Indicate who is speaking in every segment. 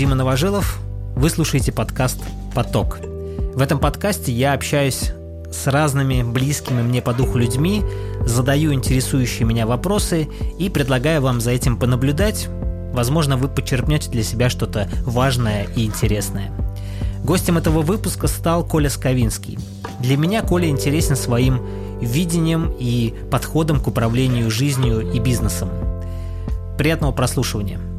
Speaker 1: Дима Новожилов. Вы слушаете подкаст «Поток». В этом подкасте я общаюсь с разными близкими мне по духу людьми, задаю интересующие меня вопросы и предлагаю вам за этим понаблюдать. Возможно, вы подчерпнете для себя что-то важное и интересное. Гостем этого выпуска стал Коля Сковинский. Для меня Коля интересен своим видением и подходом к управлению жизнью и бизнесом. Приятного прослушивания.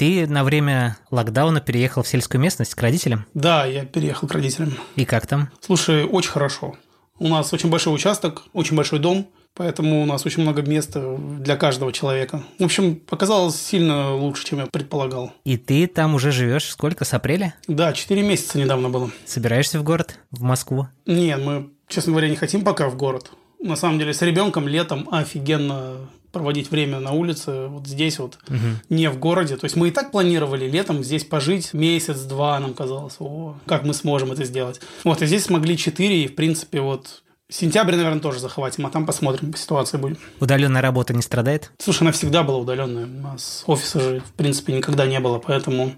Speaker 1: Ты на время локдауна переехал в сельскую местность к родителям?
Speaker 2: Да, я переехал к родителям.
Speaker 1: И как там?
Speaker 2: Слушай, очень хорошо. У нас очень большой участок, очень большой дом, поэтому у нас очень много места для каждого человека. В общем, показалось сильно лучше, чем я предполагал.
Speaker 1: И ты там уже живешь сколько, с апреля?
Speaker 2: Да, 4 месяца недавно было.
Speaker 1: Собираешься в город, в Москву?
Speaker 2: Нет, мы, честно говоря, не хотим пока в город. На самом деле, с ребенком летом офигенно проводить время на улице, вот здесь вот, угу. не в городе. То есть мы и так планировали летом здесь пожить месяц-два, нам казалось, о, как мы сможем это сделать. Вот, и здесь смогли четыре, и, в принципе, вот Сентябрь, наверное, тоже захватим, а там посмотрим, по ситуации будет.
Speaker 1: Удаленная работа не страдает?
Speaker 2: Слушай, она всегда была удаленная. У нас офиса же, в принципе, никогда не было, поэтому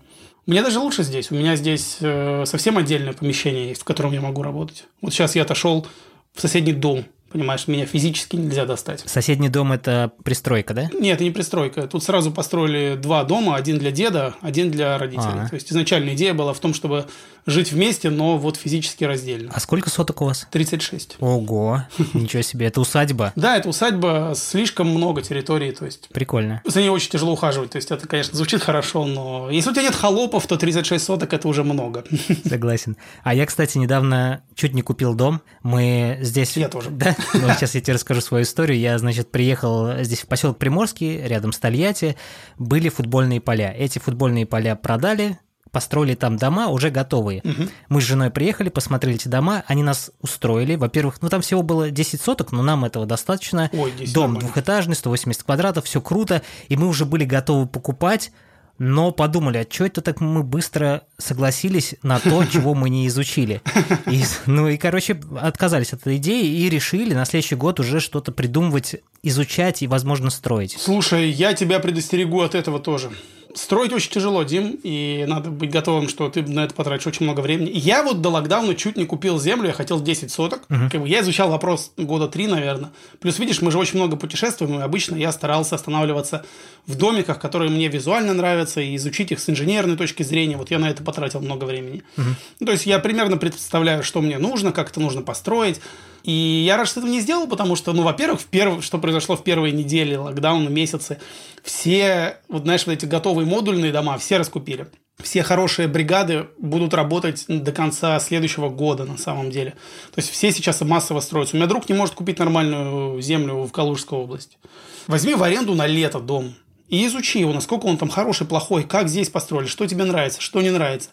Speaker 2: мне даже лучше здесь. У меня здесь э, совсем отдельное помещение есть, в котором я могу работать. Вот сейчас я отошел в соседний дом Понимаешь, меня физически нельзя достать.
Speaker 1: Соседний дом – это пристройка, да?
Speaker 2: Нет, это не пристройка. Тут сразу построили два дома, один для деда, один для родителей. А-а. То есть изначальная идея была в том, чтобы жить вместе, но вот физически раздельно.
Speaker 1: А сколько соток у вас?
Speaker 2: 36.
Speaker 1: Ого, ничего себе, это усадьба?
Speaker 2: Да, это усадьба, слишком много территории, то есть...
Speaker 1: Прикольно.
Speaker 2: За ней очень тяжело ухаживать, то есть это, конечно, звучит хорошо, но если у тебя нет холопов, то 36 соток – это уже много.
Speaker 1: Согласен. А я, кстати, недавно чуть не купил дом. Мы здесь...
Speaker 2: Я тоже.
Speaker 1: Да? Ну, сейчас я тебе расскажу свою историю. Я, значит, приехал здесь в поселок Приморский, рядом с Тольятти. Были футбольные поля. Эти футбольные поля продали, построили там дома уже готовые. Угу. Мы с женой приехали, посмотрели эти дома, они нас устроили. Во-первых, ну там всего было 10 соток, но нам этого достаточно.
Speaker 2: Ой,
Speaker 1: Дом нормально. двухэтажный, 180 квадратов, все круто, и мы уже были готовы покупать но подумали, а что это так мы быстро согласились на то, чего мы не изучили. И, ну и, короче, отказались от этой идеи и решили на следующий год уже что-то придумывать, изучать и, возможно, строить.
Speaker 2: Слушай, я тебя предостерегу от этого тоже. Строить очень тяжело, Дим, и надо быть готовым, что ты на это потратишь очень много времени. Я вот до локдауна чуть не купил землю, я хотел 10 соток. Угу. Как бы я изучал вопрос года три, наверное. Плюс, видишь, мы же очень много путешествуем, и обычно я старался останавливаться в домиках, которые мне визуально нравятся, и изучить их с инженерной точки зрения. Вот я на это потратил много времени. Угу. То есть я примерно представляю, что мне нужно, как это нужно построить. И я рад, что этого не сделал, потому что, ну, во-первых, в перв... что произошло в первые недели локдауна, месяцы, все, вот знаешь, вот эти готовые модульные дома все раскупили. Все хорошие бригады будут работать до конца следующего года на самом деле. То есть все сейчас массово строятся. У меня друг не может купить нормальную землю в Калужской области. Возьми в аренду на лето дом и изучи его, насколько он там хороший, плохой, как здесь построили, что тебе нравится, что не нравится.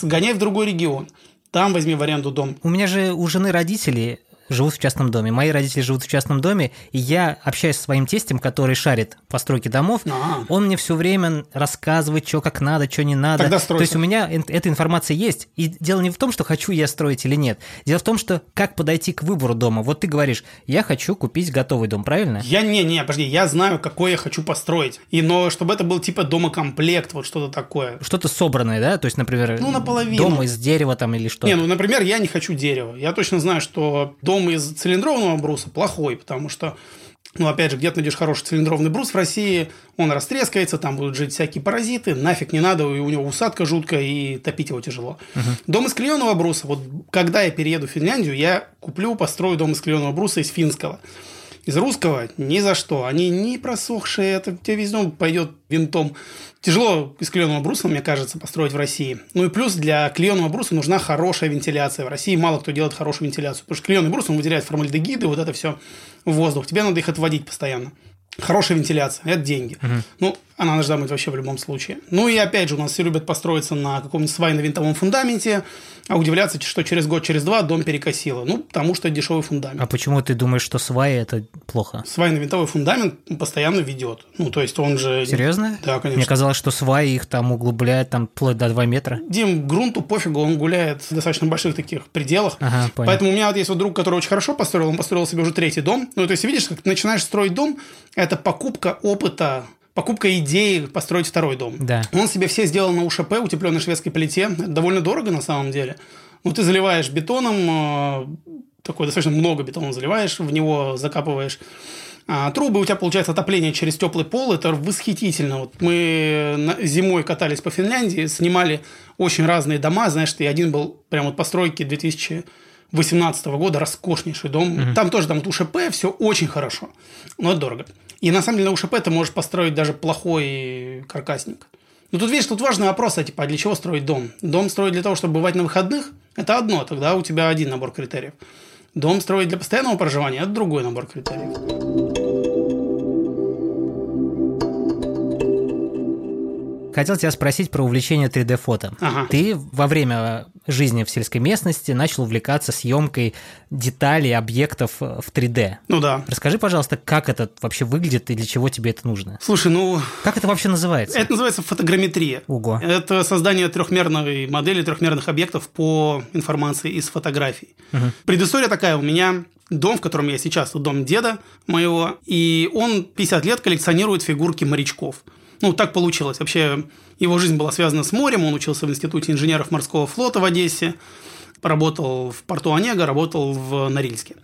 Speaker 2: Сгоняй в другой регион. Там возьми в аренду дом.
Speaker 1: У меня же у жены родители живут в частном доме. Мои родители живут в частном доме, и я общаюсь с своим тестем, который шарит постройки домов. А-а-а. Он мне все время рассказывает, что как надо, что не надо.
Speaker 2: Тогда стройте.
Speaker 1: То есть у меня эта информация есть. И дело не в том, что хочу я строить или нет. Дело в том, что как подойти к выбору дома. Вот ты говоришь, я хочу купить готовый дом, правильно?
Speaker 2: Я не, не, подожди, я знаю, какой я хочу построить. И но чтобы это был типа домокомплект, вот что-то такое.
Speaker 1: Что-то собранное, да? То есть, например,
Speaker 2: ну, наполовину.
Speaker 1: дом из дерева там или что?
Speaker 2: Не, ну, например, я не хочу дерева. Я точно знаю, что дом дом из цилиндрованного бруса плохой, потому что ну, опять же, где ты найдешь хороший цилиндрованный брус в России, он растрескается, там будут жить всякие паразиты, нафиг не надо, и у него усадка жуткая, и топить его тяжело. Uh-huh. Дом из клееного бруса, вот когда я перееду в Финляндию, я куплю, построю дом из клееного бруса из финского. Из русского ни за что. Они не просохшие, это тебе дом пойдет винтом. Тяжело из клееного бруса, мне кажется, построить в России. Ну и плюс для клееного бруса нужна хорошая вентиляция. В России мало кто делает хорошую вентиляцию. Потому что клееный брус, он выделяет формальдегиды, вот это все в воздух. Тебе надо их отводить постоянно. Хорошая вентиляция – это деньги. Угу. Ну, она должна быть вообще в любом случае. Ну и опять же, у нас все любят построиться на каком-нибудь свайно-винтовом фундаменте, а удивляться, что через год, через два дом перекосило. Ну, потому что это дешевый фундамент.
Speaker 1: А почему ты думаешь, что сваи – это плохо?
Speaker 2: Свайно-винтовый фундамент постоянно ведет. Ну, то есть он же…
Speaker 1: Серьезно?
Speaker 2: Да, конечно.
Speaker 1: Мне казалось, что сваи их там углубляют там вплоть до 2 метра.
Speaker 2: Дим, грунту пофигу, он гуляет в достаточно больших таких пределах.
Speaker 1: Ага, понял.
Speaker 2: Поэтому у меня вот есть вот друг, который очень хорошо построил, он построил себе уже третий дом. Ну, то есть, видишь, как ты начинаешь строить дом, это покупка опыта покупка идеи построить второй дом.
Speaker 1: Да.
Speaker 2: Он себе все сделал на УШП, утепленной шведской плите. Это довольно дорого на самом деле. Ну, ты заливаешь бетоном, э, такой достаточно много бетона заливаешь, в него закапываешь а, трубы, у тебя получается отопление через теплый пол, это восхитительно. Вот мы зимой катались по Финляндии, снимали очень разные дома, знаешь, ты один был прям вот постройки 2018 года, роскошнейший дом. Угу. Там тоже там вот УШП, все очень хорошо, но это дорого. И на самом деле на УШП ты можешь построить даже плохой каркасник. Но тут, видишь, тут важный вопрос, а типа, а для чего строить дом? Дом строить для того, чтобы бывать на выходных? Это одно, тогда у тебя один набор критериев. Дом строить для постоянного проживания – это другой набор критериев.
Speaker 1: Хотел тебя спросить про увлечение 3D-фото.
Speaker 2: Ага.
Speaker 1: Ты во время жизни в сельской местности начал увлекаться съемкой деталей, объектов в 3D.
Speaker 2: Ну да.
Speaker 1: Расскажи, пожалуйста, как это вообще выглядит и для чего тебе это нужно?
Speaker 2: Слушай, ну...
Speaker 1: Как это вообще называется?
Speaker 2: Это называется фотограмметрия.
Speaker 1: Ого.
Speaker 2: Это создание трехмерной модели, трехмерных объектов по информации из фотографий.
Speaker 1: Угу.
Speaker 2: Предыстория такая. У меня дом, в котором я сейчас, дом деда моего, и он 50 лет коллекционирует фигурки морячков. Ну, так получилось. Вообще, его жизнь была связана с морем. Он учился в Институте инженеров морского флота в Одессе. Поработал в порту Онега, работал в Норильске.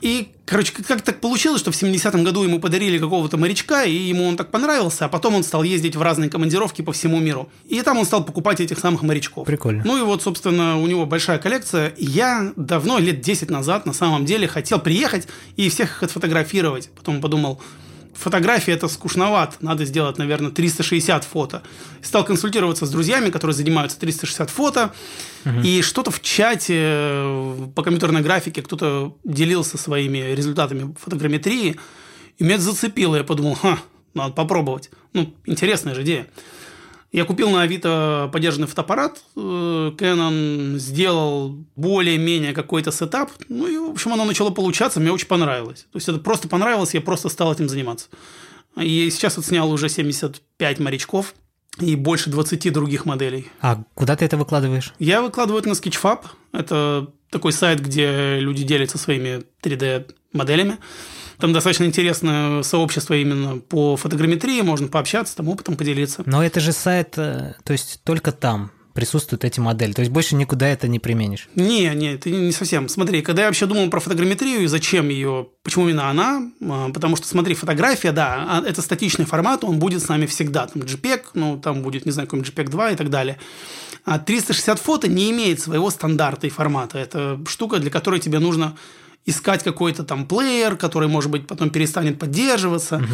Speaker 2: И, короче, как так получилось, что в 70-м году ему подарили какого-то морячка, и ему он так понравился, а потом он стал ездить в разные командировки по всему миру. И там он стал покупать этих самых морячков.
Speaker 1: Прикольно.
Speaker 2: Ну и вот, собственно, у него большая коллекция. Я давно, лет 10 назад, на самом деле, хотел приехать и всех их отфотографировать. Потом подумал, фотографии это скучновато, надо сделать, наверное, 360 фото. Стал консультироваться с друзьями, которые занимаются 360 фото, угу. и что-то в чате э, по компьютерной графике кто-то делился своими результатами фотограмметрии, и меня это зацепило, я подумал, ха, надо попробовать. Ну, интересная же идея. Я купил на Авито подержанный фотоаппарат э, Canon, сделал более-менее какой-то сетап, ну и, в общем, оно начало получаться, мне очень понравилось. То есть, это просто понравилось, я просто стал этим заниматься. И сейчас вот снял уже 75 морячков и больше 20 других моделей.
Speaker 1: А куда ты это выкладываешь?
Speaker 2: Я выкладываю это на Sketchfab. Это такой сайт, где люди делятся своими 3D-моделями. Там достаточно интересное сообщество именно по фотограмметрии, можно пообщаться, там опытом поделиться.
Speaker 1: Но это же сайт, э, то есть только там присутствуют эти модели. То есть больше никуда это не применишь.
Speaker 2: Не, не, это не совсем. Смотри, когда я вообще думал про фотограмметрию и зачем ее, почему именно она, а, потому что, смотри, фотография, да, а, это статичный формат, он будет с нами всегда. Там JPEG, ну, там будет, не знаю, какой-нибудь JPEG 2 и так далее. А 360 фото не имеет своего стандарта и формата. Это штука, для которой тебе нужно искать какой-то там плеер, который, может быть, потом перестанет поддерживаться. Угу.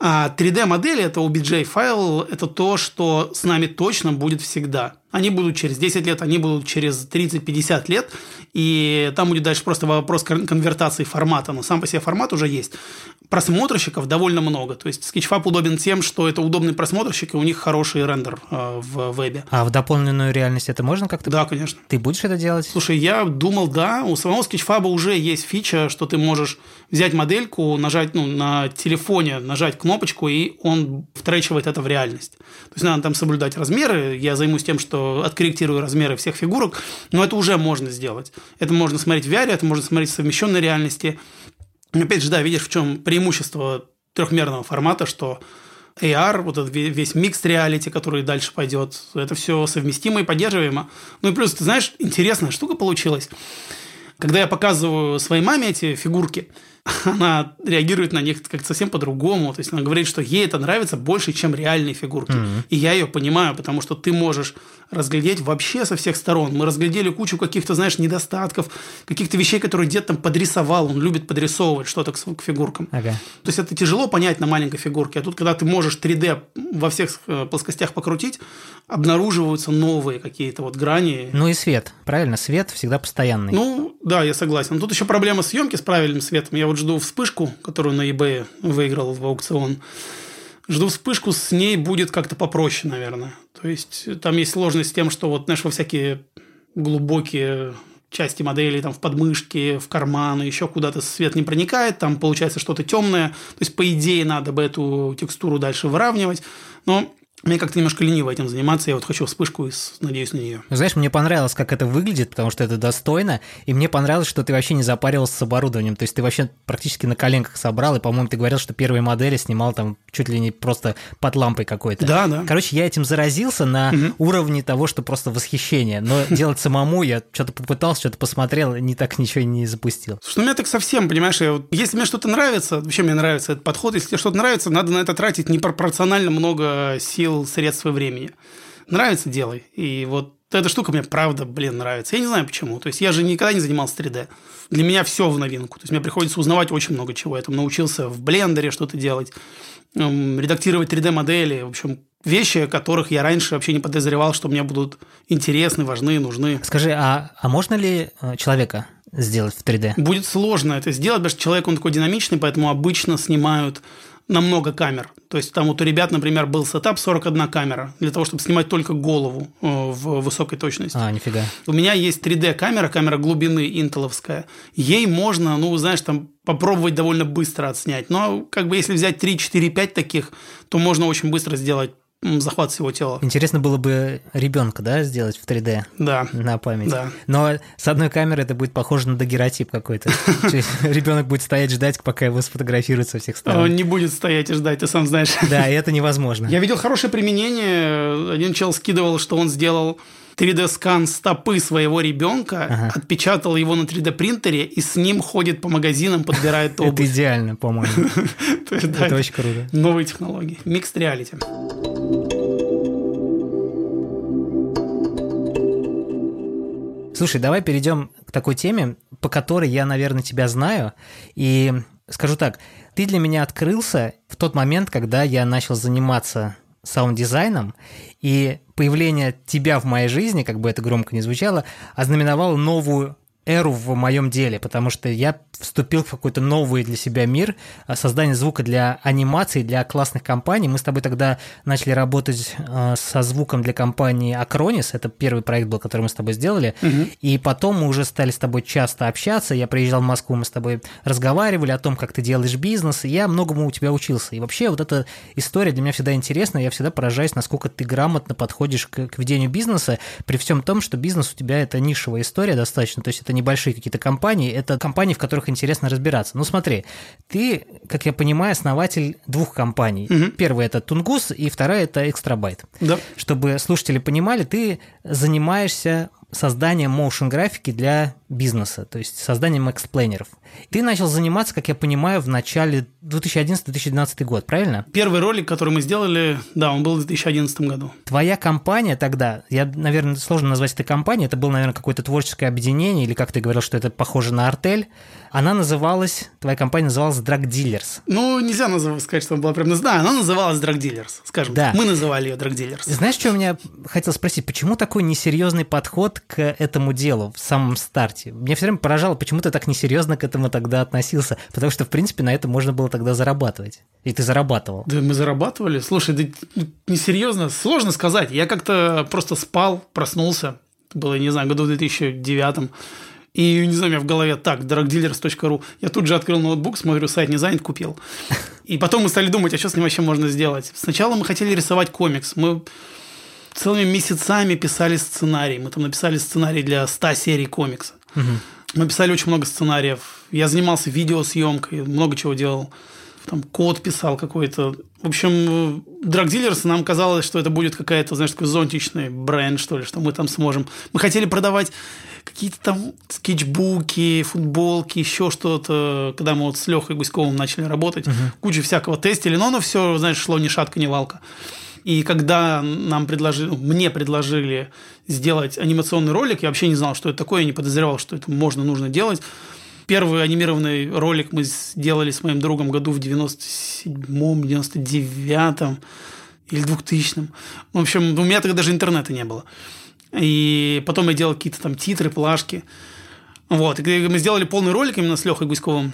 Speaker 2: А 3D-модели, это OBJ файл, это то, что с нами точно будет всегда. Они будут через 10 лет, они будут через 30-50 лет, и там будет дальше просто вопрос конвертации формата, но сам по себе формат уже есть. Просмотрщиков довольно много, то есть Sketchfab удобен тем, что это удобный просмотрщик, и у них хороший рендер э, в вебе.
Speaker 1: А в дополненную реальность это можно как-то?
Speaker 2: Да, конечно.
Speaker 1: Ты будешь это делать?
Speaker 2: Слушай, я думал, да, у самого Sketchfab уже есть фича, что ты можешь взять модельку, нажать ну, на телефоне, нажать кнопочку, и он втречивает это в реальность. То есть надо там соблюдать размеры, я займусь тем, что откорректирую размеры всех фигурок, но это уже можно сделать. Это можно смотреть в VR, это можно смотреть в совмещенной реальности. Опять же, да, видишь, в чем преимущество трехмерного формата, что AR, вот этот весь микс реалити, который дальше пойдет, это все совместимо и поддерживаемо. Ну и плюс, ты знаешь, интересная штука получилась. Когда я показываю своей маме эти фигурки – она реагирует на них как-то совсем по-другому. То есть она говорит, что ей это нравится больше, чем реальные фигурки. Mm-hmm. И я ее понимаю, потому что ты можешь разглядеть вообще со всех сторон. Мы разглядели кучу каких-то, знаешь, недостатков, каких-то вещей, которые дед там подрисовал. Он любит подрисовывать что-то к, фигуркам.
Speaker 1: Ага.
Speaker 2: То есть это тяжело понять на маленькой фигурке. А тут, когда ты можешь 3D во всех э, плоскостях покрутить, обнаруживаются новые какие-то вот грани.
Speaker 1: Ну и свет, правильно? Свет всегда постоянный.
Speaker 2: Ну, да, я согласен. Тут еще проблема съемки с правильным светом. Я вот жду вспышку, которую на eBay выиграл в аукцион. Жду вспышку, с ней будет как-то попроще, наверное. То есть там есть сложность с тем, что вот, знаешь, во всякие глубокие части модели, там в подмышке, в карманы, еще куда-то свет не проникает, там получается что-то темное. То есть, по идее, надо бы эту текстуру дальше выравнивать. Но мне как-то немножко лениво этим заниматься, я вот хочу вспышку и надеюсь на нее.
Speaker 1: Знаешь, мне понравилось, как это выглядит, потому что это достойно, и мне понравилось, что ты вообще не запаривался с оборудованием, то есть ты вообще практически на коленках собрал, и, по-моему, ты говорил, что первые модели снимал там чуть ли не просто под лампой какой-то.
Speaker 2: Да, да.
Speaker 1: Короче, я этим заразился на угу. уровне того, что просто восхищение, но делать самому я что-то попытался, что-то посмотрел, не так ничего не запустил.
Speaker 2: Слушай, ну меня так совсем, понимаешь, я, если мне что-то нравится, вообще мне нравится этот подход, если тебе что-то нравится, надо на это тратить непропорционально много сил сил, средств и времени. Нравится – делай. И вот эта штука мне правда, блин, нравится. Я не знаю почему. То есть я же никогда не занимался 3D. Для меня все в новинку. То есть мне приходится узнавать очень много чего. Я там научился в блендере что-то делать, редактировать 3D-модели. В общем, вещи, о которых я раньше вообще не подозревал, что мне будут интересны, важны, нужны.
Speaker 1: Скажи, а, а можно ли э, человека сделать в 3D?
Speaker 2: Будет сложно это сделать, потому что человек, он такой динамичный, поэтому обычно снимают на много камер. То есть там вот у ребят, например, был setup 41 камера для того, чтобы снимать только голову э, в высокой точности.
Speaker 1: А, нифига.
Speaker 2: У меня есть 3D-камера, камера глубины интеловская. Ей можно, ну, знаешь, там попробовать довольно быстро отснять. Но как бы если взять 3, 4, 5 таких, то можно очень быстро сделать захват всего тела.
Speaker 1: Интересно было бы ребенка, да, сделать в 3D
Speaker 2: да.
Speaker 1: на память.
Speaker 2: Да.
Speaker 1: Но с одной камеры это будет похоже на дагеротип какой-то. Ребенок будет стоять ждать, пока его сфотографируют со всех сторон.
Speaker 2: Он не будет стоять и ждать, ты сам знаешь.
Speaker 1: Да, и это невозможно.
Speaker 2: Я видел хорошее применение. Один чел скидывал, что он сделал 3D-скан стопы своего ребенка, ага. отпечатал его на 3D-принтере и с ним ходит по магазинам, подбирает обувь.
Speaker 1: Это идеально, по-моему. Это очень круто.
Speaker 2: Новые технологии. Mixed reality.
Speaker 1: Слушай, давай перейдем к такой теме, по которой я, наверное, тебя знаю. И скажу так, ты для меня открылся в тот момент, когда я начал заниматься саунд-дизайном, и появление тебя в моей жизни, как бы это громко не звучало, ознаменовало новую эру в моем деле, потому что я вступил в какой-то новый для себя мир а, создания звука для анимации, для классных компаний. Мы с тобой тогда начали работать а, со звуком для компании Acronis, это первый проект был, который мы с тобой сделали, угу. и потом мы уже стали с тобой часто общаться, я приезжал в Москву, мы с тобой разговаривали о том, как ты делаешь бизнес, и я многому у тебя учился. И вообще вот эта история для меня всегда интересна, я всегда поражаюсь, насколько ты грамотно подходишь к, к ведению бизнеса, при всем том, что бизнес у тебя это нишевая история достаточно, то есть это это небольшие какие-то компании, это компании, в которых интересно разбираться. Ну смотри, ты, как я понимаю, основатель двух компаний. Угу. Первая это Тунгус, и вторая это Экстрабайт.
Speaker 2: Да.
Speaker 1: Чтобы слушатели понимали, ты занимаешься созданием motion графики для бизнеса, то есть созданием эксплейнеров. Ты начал заниматься, как я понимаю, в начале 2011-2012 год, правильно?
Speaker 2: Первый ролик, который мы сделали, да, он был в 2011 году.
Speaker 1: Твоя компания тогда, я, наверное, сложно назвать это компанией, это было, наверное, какое-то творческое объединение, или как ты говорил, что это похоже на артель. Она называлась, твоя компания называлась Drug Dealers.
Speaker 2: Ну, нельзя называть, сказать, что она была прям... Да, она называлась Drug Dealers, скажем. Да. Мы называли ее Drug Dealers.
Speaker 1: Знаешь, что у меня хотел спросить? Почему такой несерьезный подход к этому делу в самом старте? Мне все время поражало, почему ты так несерьезно к этому тогда относился, потому что, в принципе, на это можно было тогда зарабатывать. И ты зарабатывал.
Speaker 2: Да, мы зарабатывали. Слушай, да несерьезно, сложно сказать. Я как-то просто спал, проснулся. Было, не знаю, году в 2009 и, не знаю, у меня в голове так, drugdealers.ru. Я тут же открыл ноутбук, смотрю, сайт не занят, купил. И потом мы стали думать, а что с ним вообще можно сделать. Сначала мы хотели рисовать комикс. Мы целыми месяцами писали сценарий. Мы там написали сценарий для 100 серий комикса. Угу. Мы писали очень много сценариев. Я занимался видеосъемкой, много чего делал. Там код писал какой-то. В общем, Drug Dealers, нам казалось, что это будет какая-то, знаешь, такой зонтичный бренд, что ли, что мы там сможем. Мы хотели продавать какие-то там скетчбуки, футболки, еще что-то, когда мы вот с Лехой Гуськовым начали работать, угу. куча всякого тестили, но оно все, знаешь, шло ни шатка, ни валка. И когда нам предложили, ну, мне предложили сделать анимационный ролик, я вообще не знал, что это такое, я не подозревал, что это можно, нужно делать. Первый анимированный ролик мы сделали с моим другом году в 97-м, 99-м или 2000-м. В общем, у меня тогда даже интернета не было. И потом я делал какие-то там титры, плашки. Вот. И мы сделали полный ролик именно с Лехой Гуськовым.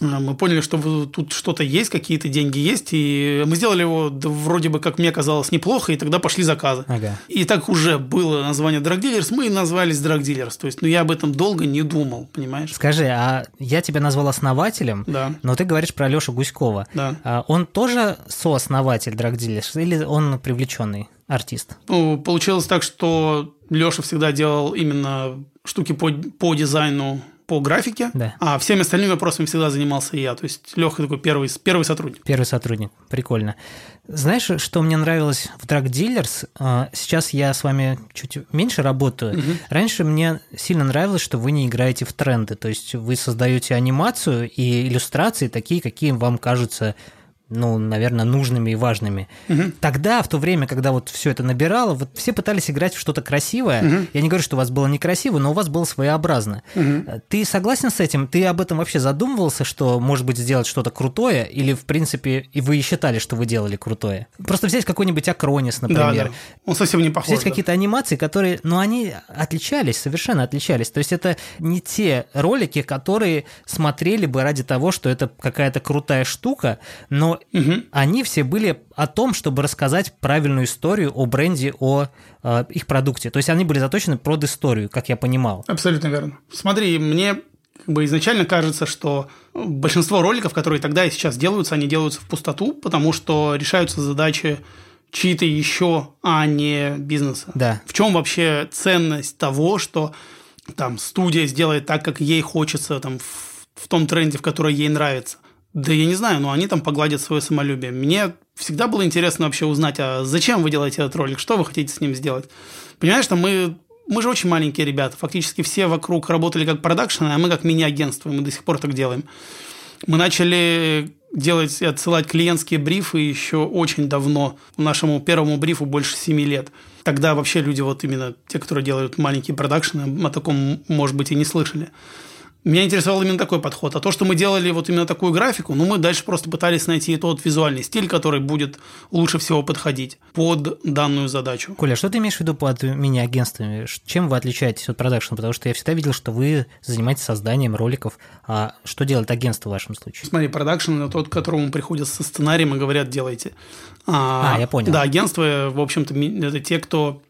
Speaker 2: Мы поняли, что тут что-то есть, какие-то деньги есть, и мы сделали его да, вроде бы, как мне казалось, неплохо, и тогда пошли заказы.
Speaker 1: Ага.
Speaker 2: И так уже было название Drug Dealers, мы и назвались Drug Dealers. То есть, ну, я об этом долго не думал, понимаешь?
Speaker 1: Скажи, а я тебя назвал основателем,
Speaker 2: да.
Speaker 1: но ты говоришь про Лешу Гуськова.
Speaker 2: Да.
Speaker 1: А он тоже сооснователь Drug Dealers или он привлеченный артист?
Speaker 2: Ну, получилось так, что Леша всегда делал именно штуки по, по дизайну по графике,
Speaker 1: да.
Speaker 2: а всеми остальными вопросами всегда занимался я. То есть Леха такой первый, первый сотрудник.
Speaker 1: Первый сотрудник, прикольно. Знаешь, что мне нравилось в Drug Dealers? А, сейчас я с вами чуть меньше работаю.
Speaker 2: Угу.
Speaker 1: Раньше мне сильно нравилось, что вы не играете в тренды. То есть вы создаете анимацию и иллюстрации такие, какие вам кажутся ну, наверное, нужными и важными.
Speaker 2: Угу.
Speaker 1: Тогда, в то время, когда вот все это набирало, вот все пытались играть в что-то красивое.
Speaker 2: Угу.
Speaker 1: Я не говорю, что у вас было некрасиво, но у вас было своеобразно.
Speaker 2: Угу.
Speaker 1: Ты согласен с этим? Ты об этом вообще задумывался, что, может быть, сделать что-то крутое? Или, в принципе, и вы и считали, что вы делали крутое? Просто взять какой-нибудь Акронис, например.
Speaker 2: Да, да. Он совсем не похож.
Speaker 1: Взять
Speaker 2: да.
Speaker 1: какие-то анимации, которые, ну, они отличались, совершенно отличались. То есть это не те ролики, которые смотрели бы ради того, что это какая-то крутая штука, но
Speaker 2: угу.
Speaker 1: они все были о том, чтобы рассказать правильную историю о бренде, о э, их продукте. То есть они были заточены под историю, как я понимал.
Speaker 2: Абсолютно верно. Смотри, мне как бы изначально кажется, что большинство роликов, которые тогда и сейчас делаются, они делаются в пустоту, потому что решаются задачи чьи-то еще, а не бизнеса.
Speaker 1: Да.
Speaker 2: В чем вообще ценность того, что там студия сделает так, как ей хочется, там, в, в том тренде, в который ей нравится. Да я не знаю, но они там погладят свое самолюбие. Мне всегда было интересно вообще узнать, а зачем вы делаете этот ролик, что вы хотите с ним сделать. Понимаешь, что мы, мы же очень маленькие ребята, фактически все вокруг работали как продакшн, а мы как мини-агентство, и мы до сих пор так делаем. Мы начали делать и отсылать клиентские брифы еще очень давно. Нашему первому брифу больше 7 лет. Тогда вообще люди, вот именно те, которые делают маленькие продакшны, о таком, может быть, и не слышали. Меня интересовал именно такой подход. А то, что мы делали вот именно такую графику, ну, мы дальше просто пытались найти тот визуальный стиль, который будет лучше всего подходить под данную задачу.
Speaker 1: Коля, что ты имеешь в виду под мини-агентствами? Чем вы отличаетесь от продакшн? Потому что я всегда видел, что вы занимаетесь созданием роликов. А что делает агентство в вашем случае?
Speaker 2: Смотри, продакшн – это тот, к которому приходят со сценарием и говорят «делайте».
Speaker 1: А, а я понял.
Speaker 2: Да, агентство, в общем-то, это те, кто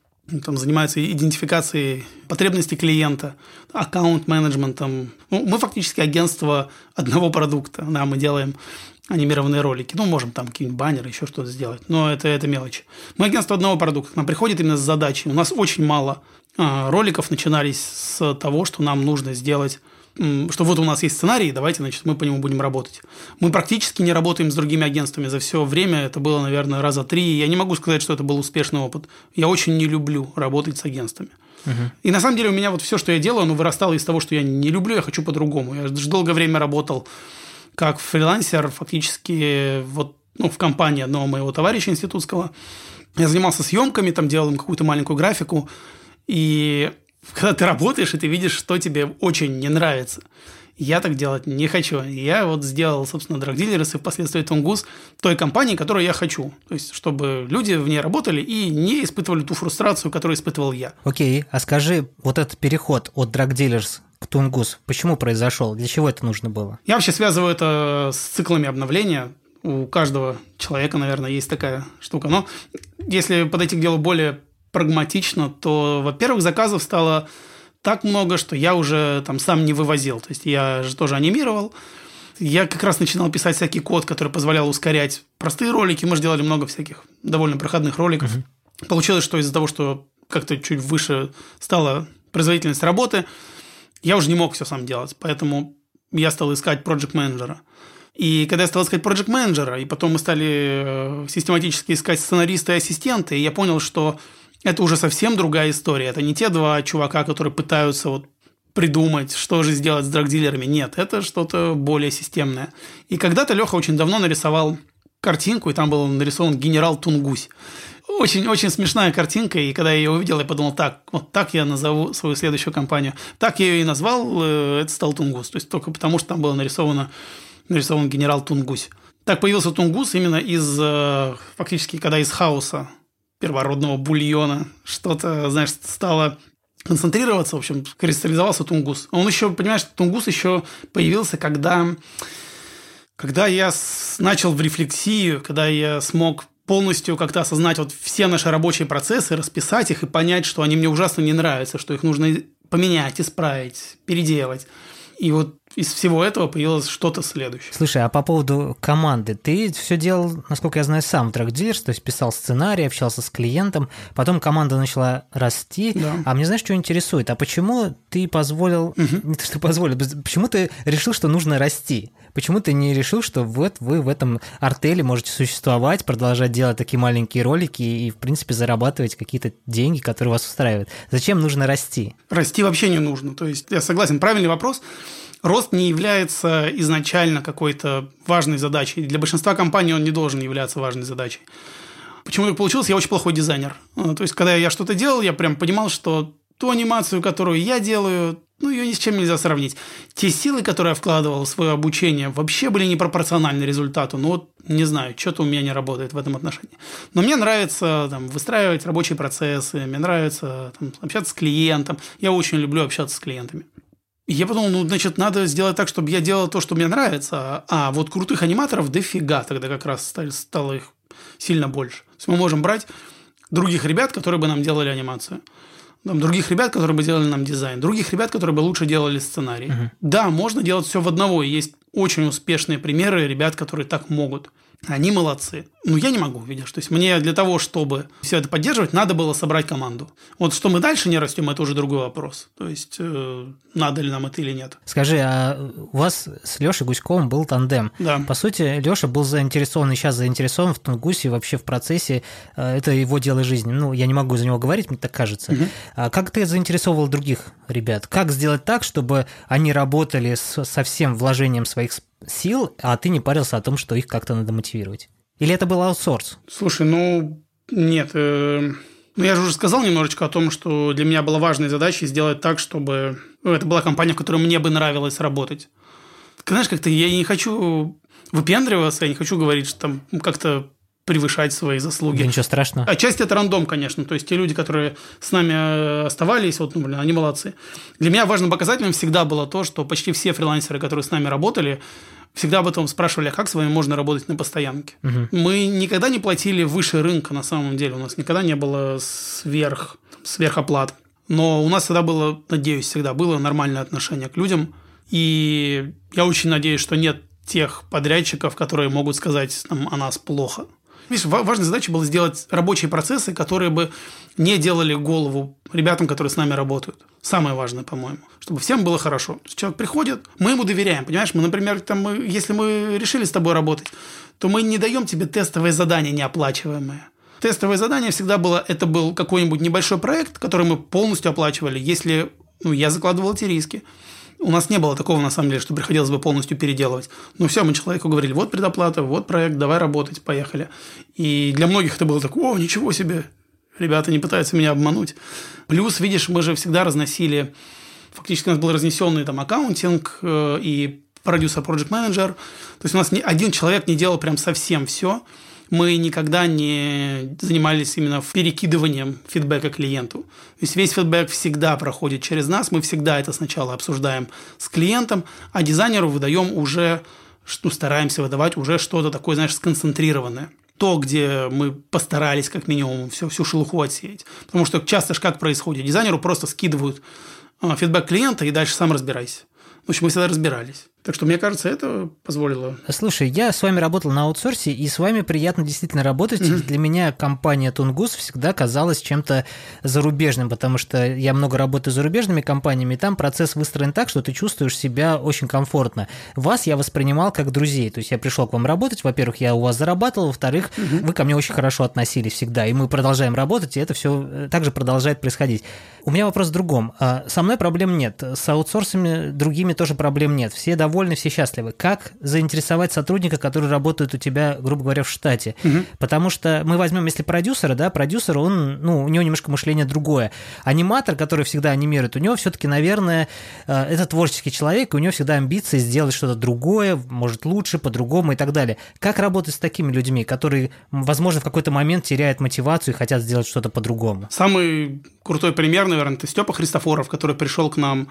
Speaker 2: там занимаются идентификацией потребностей клиента, аккаунт-менеджментом. Ну, мы фактически агентство одного продукта. Да, мы делаем анимированные ролики. Ну, можем там какие-нибудь баннеры, еще что-то сделать. Но это, это мелочь. Мы агентство одного продукта. К нам приходит именно с задачей. У нас очень мало а, роликов начинались с того, что нам нужно сделать что вот у нас есть сценарий, давайте, значит, мы по нему будем работать. Мы практически не работаем с другими агентствами за все время. Это было, наверное, раза три. Я не могу сказать, что это был успешный опыт. Я очень не люблю работать с агентствами.
Speaker 1: Угу.
Speaker 2: И на самом деле у меня вот все, что я делаю, оно вырастало из того, что я не люблю, я хочу по-другому. Я же долгое время работал как фрилансер, фактически вот ну, в компании одного моего товарища институтского. Я занимался съемками, там делал им какую-то маленькую графику. И когда ты работаешь, и ты видишь, что тебе очень не нравится. Я так делать не хочу. Я вот сделал, собственно, Dealers и впоследствии Тунгус той компании, которую я хочу. То есть, чтобы люди в ней работали и не испытывали ту фрустрацию, которую испытывал я.
Speaker 1: Окей, а скажи, вот этот переход от Dealers к Тунгус, почему произошел? Для чего это нужно было?
Speaker 2: Я вообще связываю это с циклами обновления. У каждого человека, наверное, есть такая штука. Но если подойти к делу более прагматично, то, во-первых, заказов стало так много, что я уже там сам не вывозил. То есть я же тоже анимировал. Я как раз начинал писать всякий код, который позволял ускорять простые ролики. Мы же делали много всяких довольно проходных роликов. Uh-huh. Получилось, что из-за того, что как-то чуть выше стала производительность работы, я уже не мог все сам делать. Поэтому я стал искать проект менеджера и когда я стал искать проект менеджера и потом мы стали систематически искать сценариста и ассистента, и я понял, что это уже совсем другая история. Это не те два чувака, которые пытаются вот придумать, что же сделать с драгдилерами. Нет, это что-то более системное. И когда-то Леха очень давно нарисовал картинку, и там был нарисован генерал Тунгусь. Очень-очень смешная картинка, и когда я ее увидел, я подумал, так, вот так я назову свою следующую компанию. Так я ее и назвал, э, это стал Тунгус. То есть только потому, что там было нарисовано, нарисован генерал Тунгусь. Так появился Тунгус именно из, э, фактически, когда из хаоса первородного бульона, что-то, знаешь, стало концентрироваться, в общем, кристаллизовался тунгус. Он еще, понимаешь, тунгус еще появился, когда Когда я начал в рефлексию, когда я смог полностью как-то осознать вот все наши рабочие процессы, расписать их и понять, что они мне ужасно не нравятся, что их нужно поменять, исправить, переделать. И вот из всего этого появилось что-то следующее.
Speaker 1: Слушай, а по поводу команды, ты все делал, насколько я знаю, сам трек то есть писал сценарий, общался с клиентом, потом команда начала расти. Да. А мне знаешь, что интересует? А почему ты позволил, угу. не то, что позволил, почему ты решил, что нужно расти? Почему ты не решил, что вот вы в этом артеле можете существовать, продолжать делать такие маленькие ролики и, в принципе, зарабатывать какие-то деньги, которые вас устраивают? Зачем нужно расти?
Speaker 2: Расти вообще не нужно. То есть, я согласен, правильный вопрос. Рост не является изначально какой-то важной задачей. Для большинства компаний он не должен являться важной задачей. Почему так получилось? Я очень плохой дизайнер. То есть, когда я что-то делал, я прям понимал, что ту анимацию, которую я делаю, ну, ее ни с чем нельзя сравнить. Те силы, которые я вкладывал в свое обучение, вообще были непропорциональны результату. Ну, вот, не знаю, что-то у меня не работает в этом отношении. Но мне нравится там, выстраивать рабочие процессы, мне нравится там, общаться с клиентом. Я очень люблю общаться с клиентами. И я подумал, ну, значит, надо сделать так, чтобы я делал то, что мне нравится. А вот крутых аниматоров дофига тогда как раз стало их сильно больше. То есть мы можем брать других ребят, которые бы нам делали анимацию там, других ребят, которые бы делали нам дизайн, других ребят, которые бы лучше делали сценарий. Uh-huh. Да, можно делать все в одного. Есть очень успешные примеры ребят, которые так могут. Они молодцы. Но я не могу, видишь. То есть мне для того, чтобы все это поддерживать, надо было собрать команду. Вот что мы дальше не растем, это уже другой вопрос. То есть э, надо ли нам это или нет.
Speaker 1: Скажи, а у вас с Лешей Гуськовым был тандем.
Speaker 2: Да.
Speaker 1: По сути, Леша был заинтересован и сейчас заинтересован в Тунгусе вообще в процессе. Э, это его дело жизни. Ну, я не могу за него говорить, мне так кажется. Угу. А как ты заинтересовал других ребят? Как сделать так, чтобы они работали со всем вложением своих сил, а ты не парился о том, что их как-то надо мотивировать? Или это был аутсорс?
Speaker 2: Слушай, ну, нет. Э, ну, я же уже сказал немножечко о том, что для меня была важной задачей сделать так, чтобы ну, это была компания, в которой мне бы нравилось работать. Знаешь, как-то я не хочу выпендриваться, я не хочу говорить, что там как-то превышать свои заслуги. Да
Speaker 1: ничего страшного.
Speaker 2: Отчасти это рандом, конечно. То есть, те люди, которые с нами э, оставались, вот, ну, блин, они молодцы. Для меня важным показателем всегда было то, что почти все фрилансеры, которые с нами работали, всегда об этом спрашивали, а как с вами можно работать на постоянке. Угу. Мы никогда не платили выше рынка на самом деле. У нас никогда не было сверх, сверхоплат. Но у нас всегда было, надеюсь, всегда было нормальное отношение к людям. И я очень надеюсь, что нет тех подрядчиков, которые могут сказать нам о нас плохо. Видишь, важной задачей было сделать рабочие процессы, которые бы не делали голову ребятам, которые с нами работают. Самое важное, по-моему. Чтобы всем было хорошо. Человек приходит, мы ему доверяем. Понимаешь, мы, например, там, мы, если мы решили с тобой работать, то мы не даем тебе тестовое задание неоплачиваемое. Тестовое задание всегда было, это был какой-нибудь небольшой проект, который мы полностью оплачивали, если ну, я закладывал эти риски. У нас не было такого, на самом деле, что приходилось бы полностью переделывать. Но все, мы человеку говорили, вот предоплата, вот проект, давай работать, поехали. И для многих это было так, о, ничего себе, ребята не пытаются меня обмануть. Плюс, видишь, мы же всегда разносили, фактически у нас был разнесенный там аккаунтинг э, и продюсер, проект менеджер. То есть у нас ни один человек не делал прям совсем все мы никогда не занимались именно перекидыванием фидбэка клиенту. То есть весь фидбэк всегда проходит через нас, мы всегда это сначала обсуждаем с клиентом, а дизайнеру выдаем уже, ну, стараемся выдавать уже что-то такое, знаешь, сконцентрированное то, где мы постарались как минимум все, всю шелуху отсеять. Потому что часто же как происходит? Дизайнеру просто скидывают а, фидбэк клиента и дальше сам разбирайся. В общем, мы всегда разбирались. Так что, мне кажется, это позволило.
Speaker 1: Слушай, я с вами работал на аутсорсе, и с вами приятно действительно работать. Mm-hmm. Для меня компания Тунгус всегда казалась чем-то зарубежным, потому что я много работаю с зарубежными компаниями, и там процесс выстроен так, что ты чувствуешь себя очень комфортно. Вас я воспринимал как друзей. То есть я пришел к вам работать, во-первых, я у вас зарабатывал, во-вторых, mm-hmm. вы ко мне очень хорошо относились всегда, и мы продолжаем работать, и это все э, также продолжает происходить. У меня вопрос в другом. А, со мной проблем нет, с аутсорсами другими тоже проблем нет. Все довольны довольны, все счастливы. Как заинтересовать сотрудника, который работает у тебя, грубо говоря, в штате? Угу. Потому что мы возьмем, если продюсера, да, продюсер, он, ну, у него немножко мышление другое. Аниматор, который всегда анимирует, у него все-таки, наверное, э, это творческий человек, и у него всегда амбиции сделать что-то другое, может лучше, по-другому и так далее. Как работать с такими людьми, которые, возможно, в какой-то момент теряют мотивацию и хотят сделать что-то по-другому?
Speaker 2: Самый крутой пример, наверное, это Степа Христофоров, который пришел к нам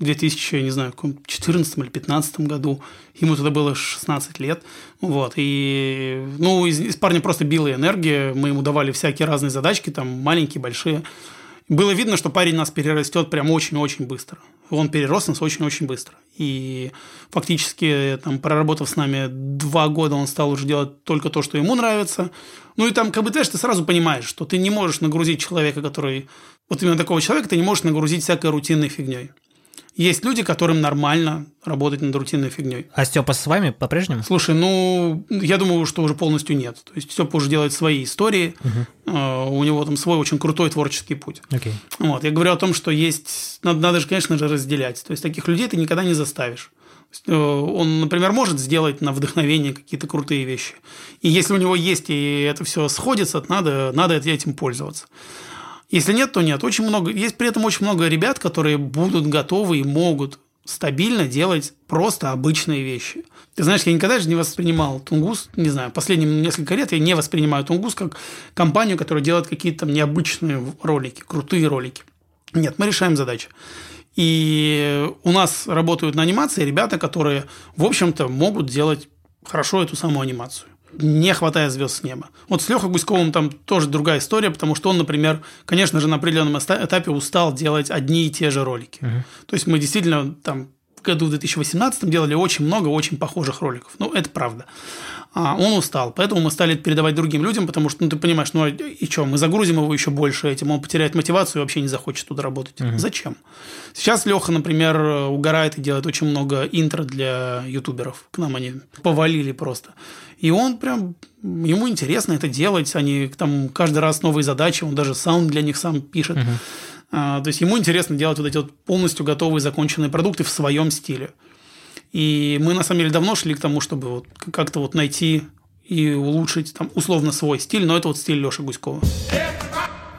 Speaker 2: 2000, я не знаю, 14 или 15 году. Ему тогда было 16 лет. Вот. И, ну, из, из парня просто била энергия. Мы ему давали всякие разные задачки, там, маленькие, большие. Было видно, что парень нас перерастет прям очень-очень быстро. Он перерос нас очень-очень быстро. И фактически, там, проработав с нами два года, он стал уже делать только то, что ему нравится. Ну и там, как бы, знаешь, ты сразу понимаешь, что ты не можешь нагрузить человека, который... Вот именно такого человека ты не можешь нагрузить всякой рутинной фигней. Есть люди, которым нормально работать над рутинной фигней.
Speaker 1: А Степа с вами по-прежнему?
Speaker 2: Слушай, ну, я думаю, что уже полностью нет. То есть Степа уже делает свои истории, угу. у него там свой очень крутой творческий путь.
Speaker 1: Okay.
Speaker 2: Вот. Я говорю о том, что есть, надо, надо же, конечно же, разделять. То есть таких людей ты никогда не заставишь. Э, он, например, может сделать на вдохновение какие-то крутые вещи. И если у него есть, и это все сходится, надо, надо этим пользоваться. Если нет, то нет. Очень много, есть при этом очень много ребят, которые будут готовы и могут стабильно делать просто обычные вещи. Ты знаешь, я никогда же не воспринимал Тунгус, не знаю, последние несколько лет я не воспринимаю Тунгус как компанию, которая делает какие-то там необычные ролики, крутые ролики. Нет, мы решаем задачи. И у нас работают на анимации ребята, которые, в общем-то, могут делать хорошо эту самую анимацию не хватает звезд с неба. Вот с Лехой Гуськовым там тоже другая история, потому что он, например, конечно же, на определенном этапе устал делать одни и те же ролики. Угу. То есть мы действительно там в году в 2018 делали очень много очень похожих роликов. Ну, это правда. А он устал, поэтому мы стали передавать другим людям, потому что, ну, ты понимаешь, ну, и что, мы загрузим его еще больше этим, он потеряет мотивацию и вообще не захочет туда работать. Угу. Зачем? Сейчас Леха, например, угорает и делает очень много интро для ютуберов. К нам они повалили просто. И он прям, ему интересно это делать, они там каждый раз новые задачи, он даже саунд для них сам пишет. Угу. А, то есть ему интересно делать вот эти вот полностью готовые законченные продукты в своем стиле. И мы на самом деле давно шли к тому, чтобы вот как-то вот найти и улучшить там условно свой стиль, но это вот стиль Лёши Гуськова.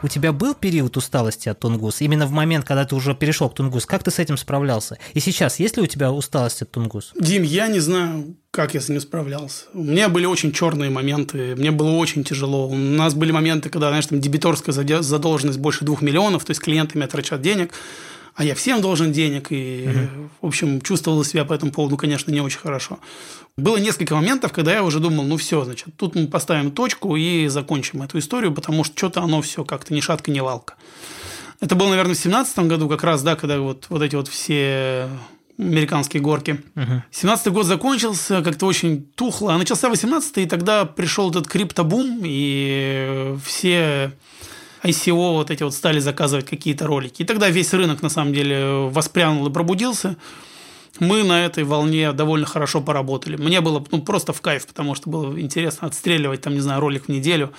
Speaker 1: У тебя был период усталости от Тунгус? Именно в момент, когда ты уже перешел к Тунгус, как ты с этим справлялся? И сейчас есть ли у тебя усталость от Тунгус?
Speaker 2: Дим, я не знаю, как я с ним справлялся. У меня были очень черные моменты, мне было очень тяжело. У нас были моменты, когда, знаешь, там дебиторская задолженность больше двух миллионов, то есть клиенты меня трачат денег, а я всем должен денег, и, угу. в общем, чувствовал себя по этому поводу, конечно, не очень хорошо. Было несколько моментов, когда я уже думал, ну все, значит, тут мы поставим точку и закончим эту историю, потому что что-то оно все как-то ни шатка, ни валка. Это было, наверное, в 2017 году, как раз, да, когда вот, вот эти вот все американские горки. Угу. 17 год закончился, как-то очень тухло, а начался 18 и тогда пришел этот криптобум, и все ICO вот эти вот стали заказывать какие-то ролики. И тогда весь рынок, на самом деле, воспрянул и пробудился. Мы на этой волне довольно хорошо поработали. Мне было ну, просто в кайф, потому что было интересно отстреливать, там, не знаю, ролик в неделю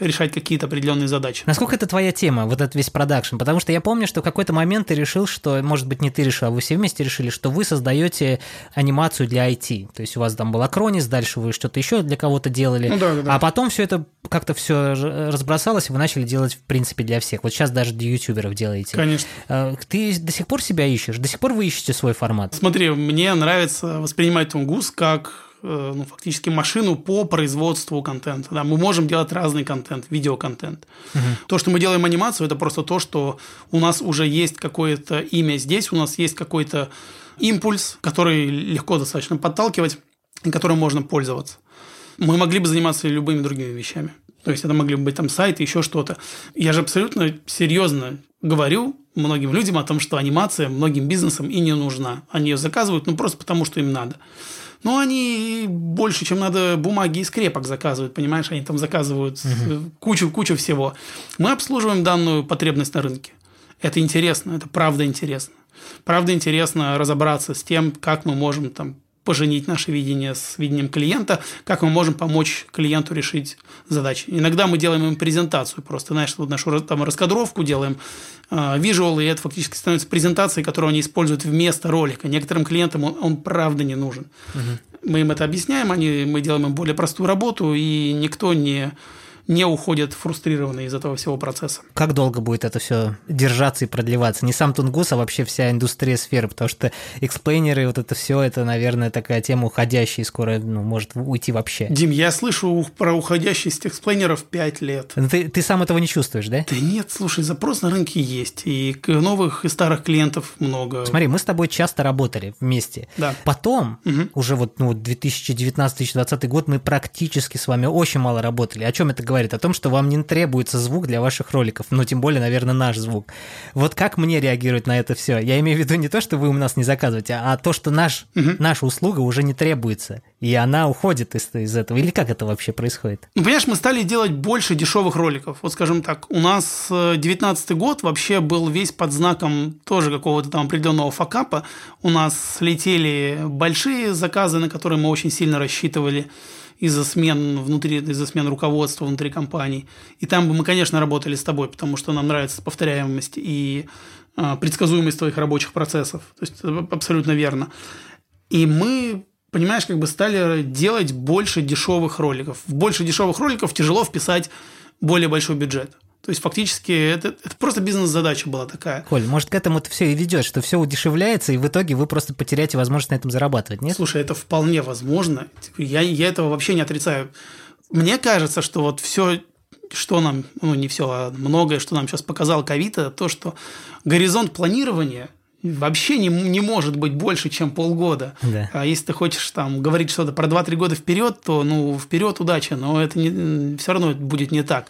Speaker 2: решать какие-то определенные задачи.
Speaker 1: Насколько это твоя тема, вот этот весь продакшн? Потому что я помню, что в какой-то момент ты решил, что, может быть, не ты решил, а вы все вместе решили, что вы создаете анимацию для IT. То есть у вас там был Акронис, дальше вы что-то еще для кого-то делали. Ну, да, да. А потом все это как-то все разбросалось, и вы начали делать, в принципе, для всех. Вот сейчас даже для ютуберов делаете.
Speaker 2: Конечно.
Speaker 1: А, ты до сих пор себя ищешь? До сих пор вы ищете свой формат?
Speaker 2: Смотри, мне нравится воспринимать Тунгус как Э, ну, фактически машину по производству контента. Да, мы можем делать разный контент, видеоконтент. Угу. То, что мы делаем анимацию, это просто то, что у нас уже есть какое-то имя здесь, у нас есть какой-то импульс, который легко достаточно подталкивать и которым можно пользоваться. Мы могли бы заниматься любыми другими вещами. То есть это могли бы быть там сайты, еще что-то. Я же абсолютно серьезно говорю многим людям о том, что анимация многим бизнесам и не нужна. Они ее заказывают, ну просто потому, что им надо. Но они больше, чем надо бумаги и скрепок заказывают, понимаешь? Они там заказывают угу. кучу, кучу всего. Мы обслуживаем данную потребность на рынке. Это интересно, это правда интересно. Правда интересно разобраться с тем, как мы можем там поженить наше видение с видением клиента, как мы можем помочь клиенту решить задачи. Иногда мы делаем им презентацию, просто, знаешь, вот нашу там раскадровку делаем, визуал, э, и это фактически становится презентацией, которую они используют вместо ролика. Некоторым клиентам он, он правда не нужен. Угу. Мы им это объясняем, они, мы делаем им более простую работу, и никто не не уходят фрустрированные из этого всего процесса.
Speaker 1: Как долго будет это все держаться и продлеваться? Не сам Тунгус, а вообще вся индустрия сферы, потому что эксплейнеры, вот это все, это, наверное, такая тема уходящая, и скоро ну, может уйти вообще.
Speaker 2: Дим, я слышу про уходящесть эксплейнеров 5 лет.
Speaker 1: Но ты, ты сам этого не чувствуешь, да?
Speaker 2: Да нет, слушай, запрос на рынке есть, и новых и старых клиентов много.
Speaker 1: Смотри, мы с тобой часто работали вместе.
Speaker 2: Да.
Speaker 1: Потом, угу. уже вот ну, 2019-2020 год, мы практически с вами очень мало работали. О чем это говорит? О том, что вам не требуется звук для ваших роликов, ну, тем более, наверное, наш звук. Вот как мне реагировать на это все? Я имею в виду не то, что вы у нас не заказываете, а то, что наш, угу. наша услуга уже не требуется, и она уходит из, из этого. Или как это вообще происходит?
Speaker 2: Ну, понимаешь, мы стали делать больше дешевых роликов. Вот, скажем так, у нас 19 год вообще был весь под знаком тоже какого-то там определенного факапа. У нас летели большие заказы, на которые мы очень сильно рассчитывали из-за смен внутри, из-за смен руководства внутри компаний. И там бы мы, конечно, работали с тобой, потому что нам нравится повторяемость и э, предсказуемость твоих рабочих процессов. То есть это абсолютно верно. И мы понимаешь, как бы стали делать больше дешевых роликов. В больше дешевых роликов тяжело вписать более большой бюджет. То есть фактически это, это просто бизнес-задача была такая.
Speaker 1: Коль, может, к этому это все и ведет, что все удешевляется, и в итоге вы просто потеряете возможность на этом зарабатывать, нет?
Speaker 2: Слушай, это вполне возможно. Я, я этого вообще не отрицаю. Мне кажется, что вот все, что нам, ну не все, а многое, что нам сейчас показал ковид, это то, что горизонт планирования вообще не, не может быть больше, чем полгода.
Speaker 1: Да.
Speaker 2: А если ты хочешь там говорить что-то про 2-3 года вперед, то ну вперед удача, но это не, все равно будет не так.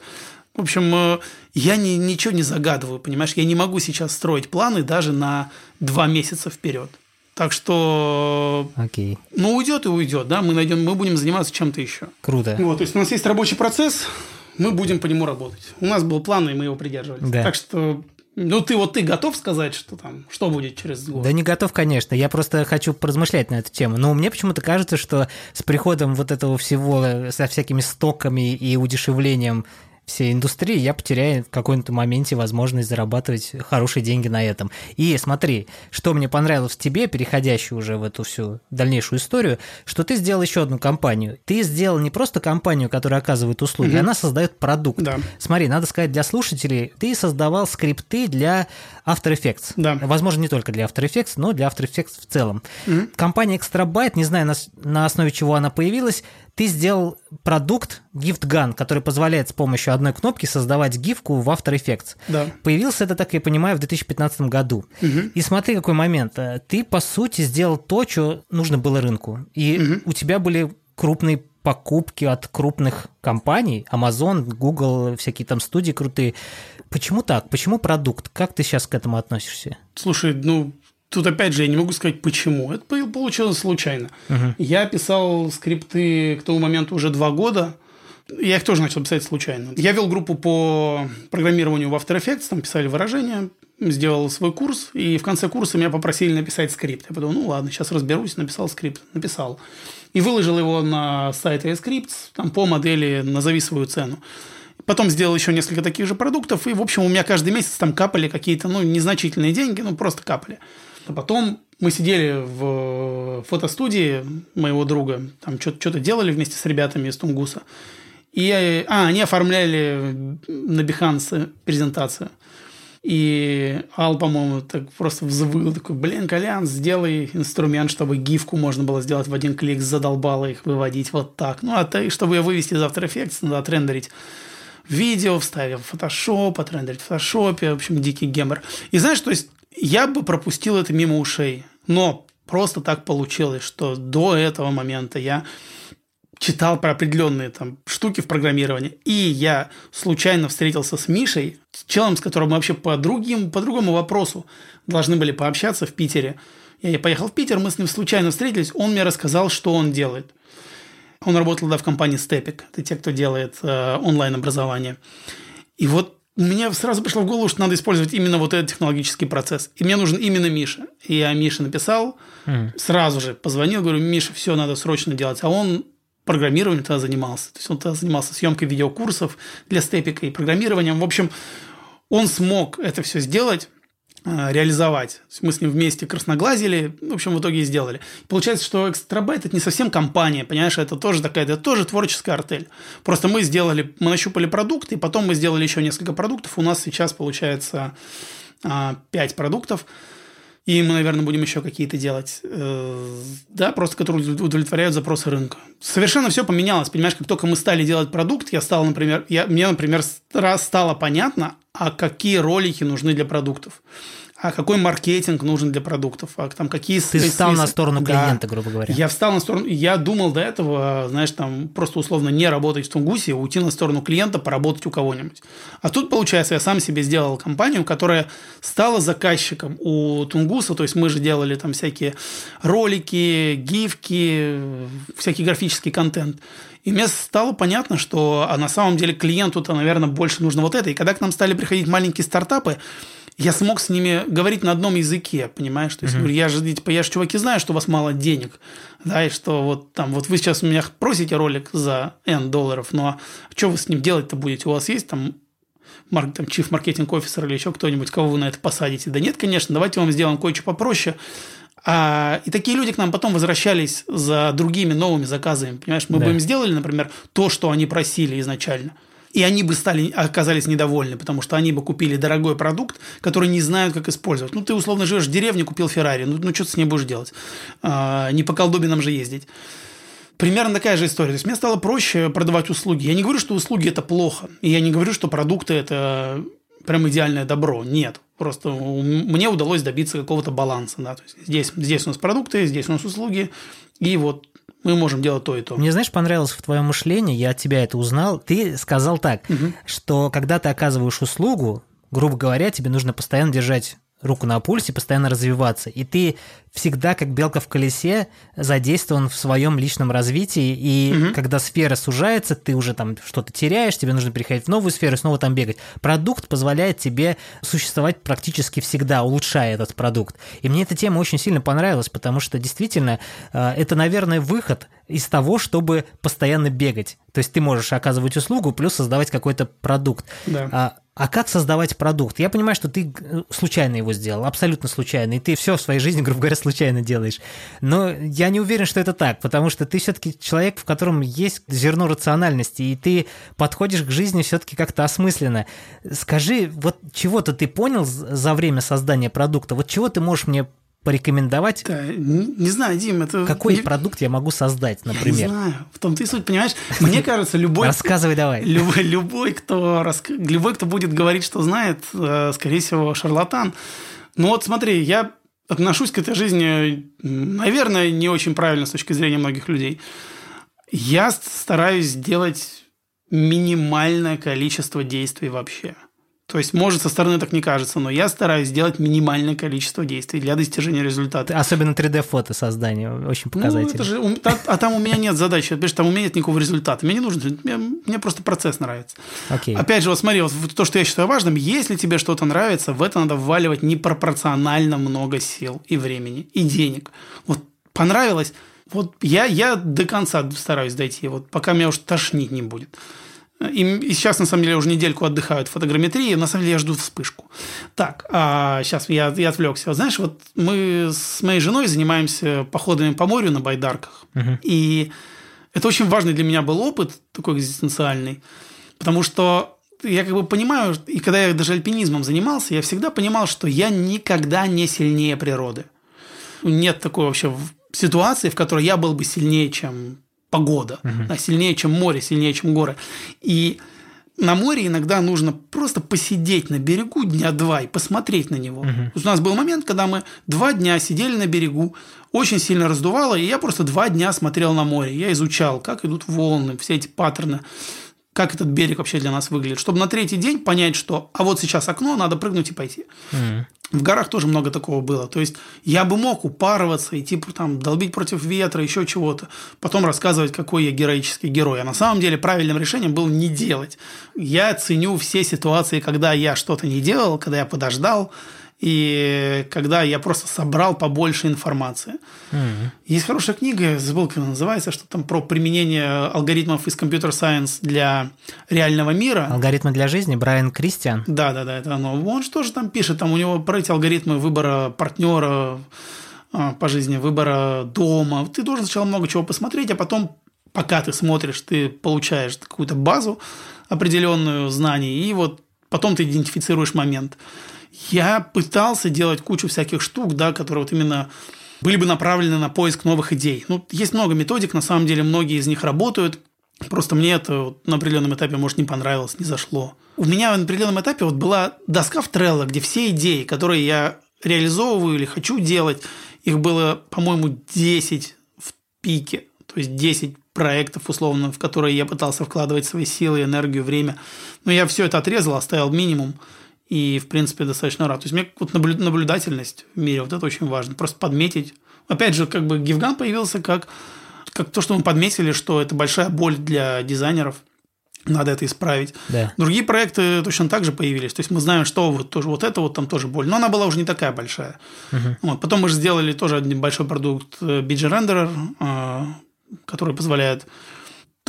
Speaker 2: В общем, э, я не, ничего не загадываю, понимаешь? Я не могу сейчас строить планы даже на два месяца вперед. Так что,
Speaker 1: Окей.
Speaker 2: ну уйдет и уйдет, да, мы найдем, мы будем заниматься чем-то еще.
Speaker 1: Круто.
Speaker 2: Вот, то есть у нас есть рабочий процесс, мы будем по нему работать. У нас был план, и мы его придерживались.
Speaker 1: Да.
Speaker 2: Так что ну, ты вот ты готов сказать, что там, что будет через год?
Speaker 1: Да не готов, конечно. Я просто хочу поразмышлять на эту тему. Но мне почему-то кажется, что с приходом вот этого всего, э, со всякими стоками и удешевлением всей индустрии, я потеряю в каком-то моменте возможность зарабатывать хорошие деньги на этом. И смотри, что мне понравилось в тебе, переходящую уже в эту всю дальнейшую историю, что ты сделал еще одну компанию. Ты сделал не просто компанию, которая оказывает услуги, угу. она создает продукт.
Speaker 2: Да.
Speaker 1: Смотри, надо сказать для слушателей, ты создавал скрипты для After Effects.
Speaker 2: Да.
Speaker 1: Возможно, не только для After Effects, но для After Effects в целом.
Speaker 2: Угу.
Speaker 1: Компания Extrabyte, не знаю, на, на основе чего она появилась, ты сделал продукт Gift Gun, который позволяет с помощью одной кнопки создавать гифку в After Effects.
Speaker 2: Да.
Speaker 1: Появился это, так я понимаю, в 2015 году.
Speaker 2: Угу.
Speaker 1: И смотри, какой момент. Ты, по сути, сделал то, что нужно было рынку. И
Speaker 2: Мгм.
Speaker 1: у тебя были крупные покупки от крупных компаний, Amazon, Google, всякие там студии крутые. Почему так? Почему продукт? Как ты сейчас к этому относишься?
Speaker 2: Слушай, ну, тут опять же я не могу сказать почему. Это по- получилось случайно. Я писал скрипты к тому моменту уже два года. Я их тоже начал писать случайно. Я вел группу по программированию в After Effects, там писали выражения, сделал свой курс, и в конце курса меня попросили написать скрипт. Я подумал, ну ладно, сейчас разберусь, написал скрипт. Написал. И выложил его на сайт Scripts, там по модели «Назови свою цену». Потом сделал еще несколько таких же продуктов, и, в общем, у меня каждый месяц там капали какие-то, ну, незначительные деньги, ну, просто капали. А потом мы сидели в фотостудии моего друга, там что-то делали вместе с ребятами из Тунгуса. И, а, они оформляли на Behance презентацию. И Ал, по-моему, так просто взвыл, такой, блин, Колян, сделай инструмент, чтобы гифку можно было сделать в один клик, задолбало их выводить вот так. Ну, а ты, чтобы ее вывести из After Effects, надо отрендерить видео, вставив в Photoshop, отрендерить в Photoshop, в общем, дикий гемор. И знаешь, то есть я бы пропустил это мимо ушей, но просто так получилось, что до этого момента я читал про определенные там штуки в программировании, и я случайно встретился с Мишей, с челом, с которым мы вообще по, другим, по другому вопросу должны были пообщаться в Питере. Я поехал в Питер, мы с ним случайно встретились, он мне рассказал, что он делает. Он работал да, в компании Stepik, это те, кто делает э, онлайн-образование. И вот мне сразу пришло в голову, что надо использовать именно вот этот технологический процесс. И мне нужен именно Миша. И я Мише написал,
Speaker 1: Mm.
Speaker 2: сразу же позвонил, говорю, Миша, все надо срочно делать. А он программированием тогда занимался. То есть он тогда занимался съемкой видеокурсов для степика и программированием. В общем, он смог это все сделать. Э, реализовать. Мы с ним вместе красноглазили, в общем, в итоге и сделали. Получается, что Экстрабайт – это не совсем компания, понимаешь, это тоже такая, это тоже творческая артель. Просто мы сделали, мы нащупали продукт, и потом мы сделали еще несколько продуктов. У нас сейчас получается 5 продуктов. И мы, наверное, будем еще какие-то делать, э, да, просто которые удовлетворяют запросы рынка. Совершенно все поменялось. Понимаешь, как только мы стали делать продукт, я стал, например, я, мне, например, раз стало понятно, а какие ролики нужны для продуктов а какой маркетинг нужен для продуктов, а там какие...
Speaker 1: Ты встал на сторону клиента, да. грубо говоря.
Speaker 2: Я встал на сторону... Я думал до этого, знаешь, там просто условно не работать в Тунгусе, уйти на сторону клиента, поработать у кого-нибудь. А тут, получается, я сам себе сделал компанию, которая стала заказчиком у Тунгуса, то есть мы же делали там всякие ролики, гифки, всякий графический контент. И мне стало понятно, что а на самом деле клиенту-то, наверное, больше нужно вот это. И когда к нам стали приходить маленькие стартапы, я смог с ними говорить на одном языке, понимаешь? То есть, mm-hmm. я же, типа, я же, чуваки, знаю, что у вас мало денег, да, и что вот там, вот вы сейчас у меня просите ролик за N долларов, но что вы с ним делать-то будете? У вас есть там марк, там, чиф маркетинг офисер или еще кто-нибудь, кого вы на это посадите? Да нет, конечно, давайте вам сделаем кое-что попроще. А, и такие люди к нам потом возвращались за другими новыми заказами, понимаешь? Мы да. бы им сделали, например, то, что они просили изначально – и они бы стали, оказались недовольны, потому что они бы купили дорогой продукт, который не знают, как использовать. Ну, ты условно живешь в деревне, купил Феррари, ну, ну что ты с ней будешь делать? А, не по колдобинам же ездить. Примерно такая же история. То есть мне стало проще продавать услуги. Я не говорю, что услуги это плохо. И я не говорю, что продукты это прям идеальное добро. Нет. Просто мне удалось добиться какого-то баланса. Да? То есть здесь, здесь у нас продукты, здесь у нас услуги. И вот мы можем делать то и то.
Speaker 1: Мне, знаешь, понравилось в твоем мышлении, я от тебя это узнал. Ты сказал так, угу. что когда ты оказываешь услугу, грубо говоря, тебе нужно постоянно держать руку на пульсе, постоянно развиваться. И ты всегда, как белка в колесе, задействован в своем личном развитии. И угу. когда сфера сужается, ты уже там что-то теряешь, тебе нужно переходить в новую сферу и снова там бегать. Продукт позволяет тебе существовать практически всегда, улучшая этот продукт. И мне эта тема очень сильно понравилась, потому что действительно э, это, наверное, выход из того, чтобы постоянно бегать. То есть ты можешь оказывать услугу, плюс создавать какой-то продукт.
Speaker 2: Да.
Speaker 1: А, как создавать продукт? Я понимаю, что ты э, случайно его сделал, абсолютно случайно, и ты все в своей жизни, грубо говоря, случайно делаешь. Но я не уверен, что это так, потому что ты все-таки человек, в котором есть зерно рациональности, и ты подходишь к жизни все-таки как-то осмысленно. Скажи, вот чего-то ты понял за время создания продукта? Вот чего ты можешь мне порекомендовать?
Speaker 2: Да, не, не знаю, Дим, это...
Speaker 1: Какой
Speaker 2: не...
Speaker 1: продукт я могу создать, например?
Speaker 2: Я не знаю. В том ты суть, понимаешь? Мне кажется, любой...
Speaker 1: Рассказывай давай.
Speaker 2: Любой, любой, кто, любой, кто будет говорить, что знает, э, скорее всего, шарлатан. Ну вот смотри, я отношусь к этой жизни, наверное, не очень правильно с точки зрения многих людей. Я стараюсь сделать минимальное количество действий вообще – то есть, может, со стороны так не кажется, но я стараюсь сделать минимальное количество действий для достижения результата.
Speaker 1: Особенно 3D-фото создание очень показательно. Ну, это
Speaker 2: же, а, а там у меня нет задачи, что там у меня нет никакого результата. Мне не нужен, мне, мне просто процесс нравится.
Speaker 1: Окей.
Speaker 2: Опять же, вот смотри, вот то, что я считаю важным, если тебе что-то нравится, в это надо вваливать непропорционально много сил и времени, и денег. Вот понравилось, вот я, я до конца стараюсь дойти, вот пока меня уж тошнить не будет. И, и сейчас, на самом деле, уже недельку отдыхают фотограмметрии. На самом деле, я жду вспышку. Так, а сейчас я, я отвлекся. Знаешь, вот мы с моей женой занимаемся походами по морю на байдарках. Угу. И это очень важный для меня был опыт, такой экзистенциальный. Потому что я как бы понимаю, и когда я даже альпинизмом занимался, я всегда понимал, что я никогда не сильнее природы. Нет такой вообще ситуации, в которой я был бы сильнее, чем погода, угу. сильнее, чем море, сильнее, чем горы. И на море иногда нужно просто посидеть на берегу дня два и посмотреть на него. Угу. У нас был момент, когда мы два дня сидели на берегу, очень сильно раздувало, и я просто два дня смотрел на море. Я изучал, как идут волны, все эти паттерны, как этот берег вообще для нас выглядит, чтобы на третий день понять, что а вот сейчас окно, надо прыгнуть и пойти. Угу. В горах тоже много такого было. То есть я бы мог упарываться и типа там долбить против ветра, еще чего-то, потом рассказывать, какой я героический герой. А на самом деле правильным решением было не делать. Я ценю все ситуации, когда я что-то не делал, когда я подождал, И когда я просто собрал побольше информации. Mm-hmm. Есть хорошая книга, забыл, как она называется, что там про применение алгоритмов из компьютер сайенс для реального мира.
Speaker 1: Алгоритмы для жизни, Брайан Кристиан.
Speaker 2: Да, да, да, это оно. Он что же там пишет? Там у него про эти алгоритмы выбора партнера а, по жизни, выбора дома. Ты должен сначала много чего посмотреть, а потом, пока ты смотришь, ты получаешь какую-то базу определенную знаний, и вот потом ты идентифицируешь момент. Я пытался делать кучу всяких штук, да, которые вот именно были бы направлены на поиск новых идей. Ну, есть много методик, на самом деле многие из них работают. Просто мне это на определенном этапе, может, не понравилось, не зашло. У меня на определенном этапе вот была доска в Trello, где все идеи, которые я реализовываю или хочу делать, их было, по-моему, 10 в пике. То есть 10 проектов, условно, в которые я пытался вкладывать свои силы, энергию, время. Но я все это отрезал, оставил минимум. И, в принципе, достаточно рад. То есть, мне вот наблюдательность в мире, вот это очень важно. Просто подметить. Опять же, как бы GifGun появился как, как то, что мы подметили, что это большая боль для дизайнеров. Надо это исправить.
Speaker 1: Да.
Speaker 2: Другие проекты точно так же появились. То есть мы знаем, что вот тоже вот это вот там тоже боль. Но она была уже не такая большая. Угу. Вот. Потом мы же сделали тоже один большой продукт э, BG Renderer, э, который позволяет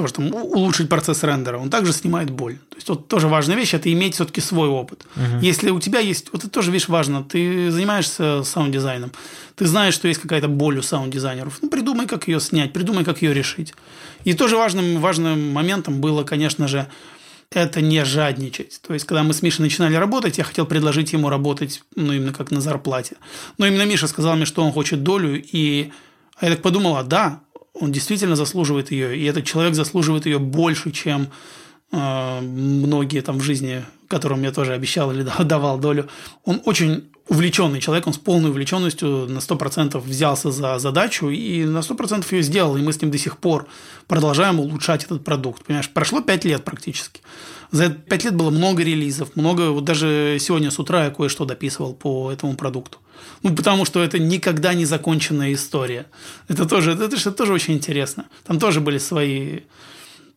Speaker 2: тоже там улучшить процесс рендера, он также снимает боль. То есть вот тоже важная вещь – это иметь все-таки свой опыт. Угу. Если у тебя есть, вот это тоже вещь важно, ты занимаешься саунд-дизайном, ты знаешь, что есть какая-то боль у саунд-дизайнеров, ну придумай, как ее снять, придумай, как ее решить. И тоже важным, важным моментом было, конечно же, это не жадничать. То есть, когда мы с Мишей начинали работать, я хотел предложить ему работать, ну, именно как на зарплате. Но именно Миша сказал мне, что он хочет долю, и а я так подумала, да, он действительно заслуживает ее, и этот человек заслуживает ее больше, чем многие там в жизни, которым я тоже обещал или давал долю. Он очень увлеченный человек, он с полной увлеченностью на 100% взялся за задачу и на 100% ее сделал, и мы с ним до сих пор продолжаем улучшать этот продукт. Понимаешь, прошло 5 лет практически. За 5 лет было много релизов, много, вот даже сегодня с утра я кое-что дописывал по этому продукту. Ну, потому что это никогда не законченная история. Это тоже, это, это тоже очень интересно. Там тоже были свои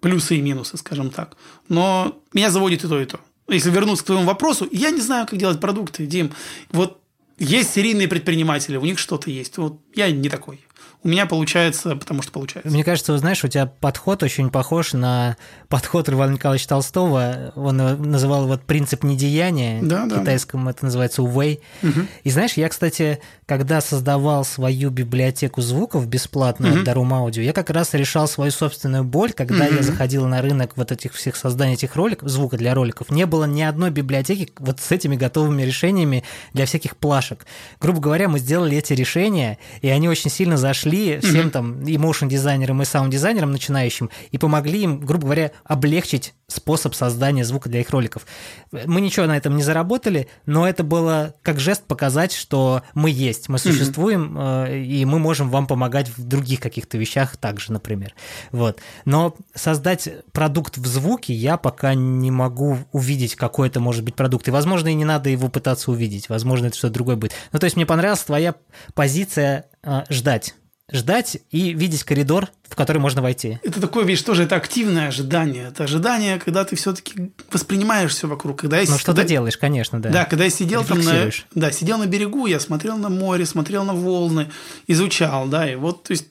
Speaker 2: плюсы и минусы, скажем так. Но меня заводит и то, и то. Если вернуться к твоему вопросу, я не знаю, как делать продукты, Дим. Вот есть серийные предприниматели, у них что-то есть. Вот я не такой у меня получается, потому что получается.
Speaker 1: Мне кажется, знаешь, у тебя подход очень похож на подход Льва Николаевича Толстого. Он называл вот принцип недеяния. Да, да. Китайском это называется увей. Угу. И знаешь, я, кстати, когда создавал свою библиотеку звуков бесплатную угу. от Дарум Аудио, я как раз решал свою собственную боль, когда угу. я заходил на рынок вот этих всех созданий этих роликов, звука для роликов. Не было ни одной библиотеки вот с этими готовыми решениями для всяких плашек. Грубо говоря, мы сделали эти решения, и они очень сильно зашли помогли всем там и моушн-дизайнерам, и саунд-дизайнерам начинающим, и помогли им, грубо говоря, облегчить способ создания звука для их роликов. Мы ничего на этом не заработали, но это было как жест показать, что мы есть, мы существуем, mm-hmm. и мы можем вам помогать в других каких-то вещах также, например. Вот. Но создать продукт в звуке я пока не могу увидеть, какой это может быть продукт. И, возможно, и не надо его пытаться увидеть. Возможно, это что-то другое будет. Ну, то есть мне понравилась твоя позиция э, ждать ждать и видеть коридор, в который можно войти.
Speaker 2: Это такое, видишь, тоже это активное ожидание. Это ожидание, когда ты все-таки воспринимаешь все вокруг. Когда я,
Speaker 1: ну, что ты делаешь, конечно, да.
Speaker 2: Да, когда я сидел там на, да, сидел на берегу, я смотрел на море, смотрел на волны, изучал, да, и вот, то есть,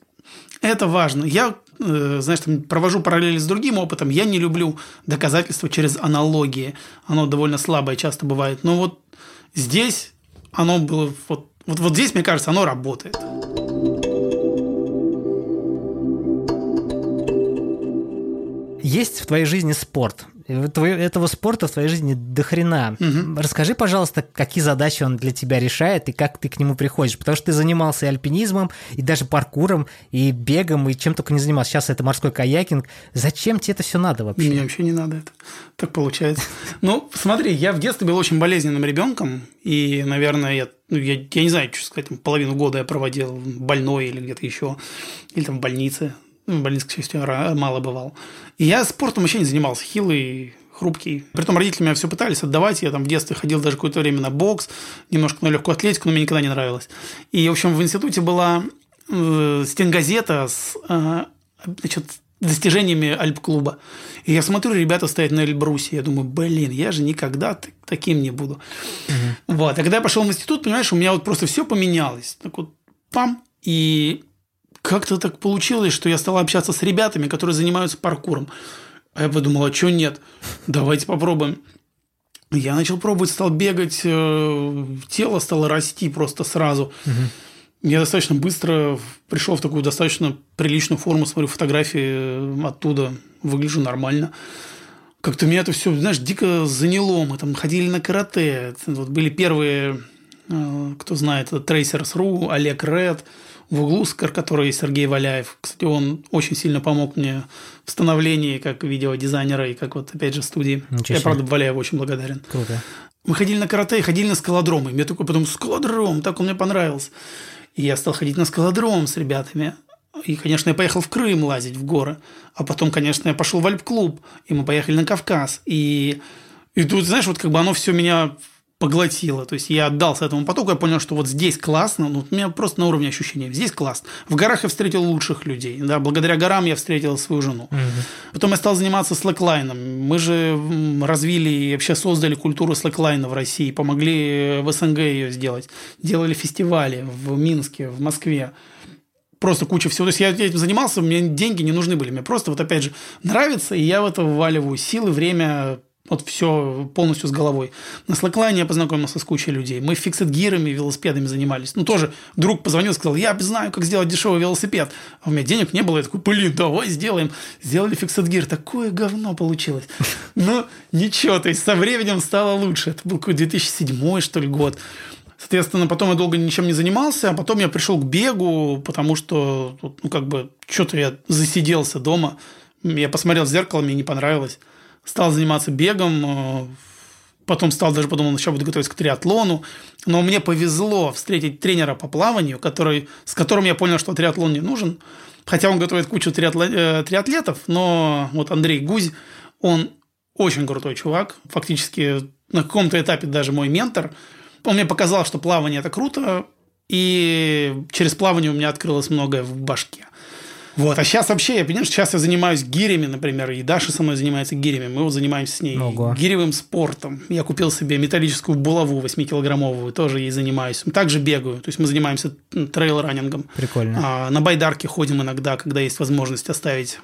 Speaker 2: это важно. Я, э, знаешь, там, провожу параллели с другим опытом. Я не люблю доказательства через аналогии. Оно довольно слабое часто бывает. Но вот здесь оно было вот, вот, вот здесь, мне кажется, оно работает.
Speaker 1: Есть в твоей жизни спорт. Этого спорта в твоей жизни до хрена. Угу. Расскажи, пожалуйста, какие задачи он для тебя решает и как ты к нему приходишь. Потому что ты занимался и альпинизмом, и даже паркуром, и бегом, и чем только не занимался. Сейчас это морской каякинг. Зачем тебе это все надо вообще?
Speaker 2: Мне вообще не надо это. Так получается. Ну, смотри, я в детстве был очень болезненным ребенком, и, наверное, я ну, я, я не знаю, что сказать, половину года я проводил больной или где-то еще, или там в больнице. Ну, в больнице, к счастью, мало бывал. И я спортом вообще не занимался. Хилый, хрупкий. Притом родители меня все пытались отдавать. Я там в детстве ходил даже какое-то время на бокс, немножко на легкую атлетику, но мне никогда не нравилось. И, в общем, в институте была э, стенгазета с э, значит, достижениями Альп-клуба. И я смотрю, ребята стоят на Эльбрусе. Я думаю, блин, я же никогда таким не буду. Угу. Вот. А когда я пошел в институт, понимаешь, у меня вот просто все поменялось. Так вот, пам, и как-то так получилось, что я стал общаться с ребятами, которые занимаются паркуром. А я подумал, а что нет? Давайте попробуем. Я начал пробовать, стал бегать, э, тело стало расти просто сразу. Угу. Я достаточно быстро пришел в такую достаточно приличную форму, смотрю фотографии э, оттуда, выгляжу нормально. Как-то меня это все, знаешь, дико заняло. Мы там ходили на карате. Вот были первые, э, кто знает, Tracers.ru, Олег Ред – в углу, который Сергей Валяев. Кстати, он очень сильно помог мне в становлении как видеодизайнера и как вот, опять же, студии. Ничего Я, правда, Валяеву очень благодарен.
Speaker 1: Круто.
Speaker 2: Мы ходили на карате и ходили на скалодромы. Мне такой потом скалодром, так он мне понравился. И я стал ходить на скалодром с ребятами. И, конечно, я поехал в Крым лазить в горы. А потом, конечно, я пошел в Альп-клуб. И мы поехали на Кавказ. И, и тут, знаешь, вот как бы оно все меня поглотило. То есть я отдался этому потоку, я понял, что вот здесь классно, ну, у меня просто на уровне ощущения, здесь классно. В горах я встретил лучших людей, да, благодаря горам я встретил свою жену. Угу. Потом я стал заниматься слэклайном. Мы же развили и вообще создали культуру слэклайна в России, помогли в СНГ ее сделать. Делали фестивали в Минске, в Москве просто куча всего. То есть я этим занимался, мне деньги не нужны были. Мне просто вот опять же нравится, и я в это вваливаю силы, время, вот все полностью с головой. На слэклайне я познакомился с кучей людей. Мы фиксит-гирами, велосипедами занимались. Ну, тоже друг позвонил, сказал, я знаю, как сделать дешевый велосипед. А у меня денег не было. Я такой, блин, давай сделаем. Сделали фиксит-гир. Такое говно получилось. Но ничего, то есть со временем стало лучше. Это был какой-то 2007 что ли, год. Соответственно, потом я долго ничем не занимался, а потом я пришел к бегу, потому что, ну, как бы, что-то я засиделся дома. Я посмотрел в зеркало, мне не понравилось стал заниматься бегом, э, потом стал даже подумал, еще буду готовиться к триатлону. Но мне повезло встретить тренера по плаванию, который, с которым я понял, что триатлон не нужен. Хотя он готовит кучу э, триатлетов, но вот Андрей Гузь, он очень крутой чувак, фактически на каком-то этапе даже мой ментор. Он мне показал, что плавание – это круто, и через плавание у меня открылось многое в башке. Вот. А сейчас вообще, я понимаю, сейчас я занимаюсь гирями, например, и Даша со мной занимается гирями. Мы вот занимаемся с ней Ого. гиревым спортом. Я купил себе металлическую булаву 8-килограммовую, тоже ей занимаюсь. Также бегаю, то есть мы занимаемся трейл-раннингом.
Speaker 1: Прикольно.
Speaker 2: А, на байдарке ходим иногда, когда есть возможность оставить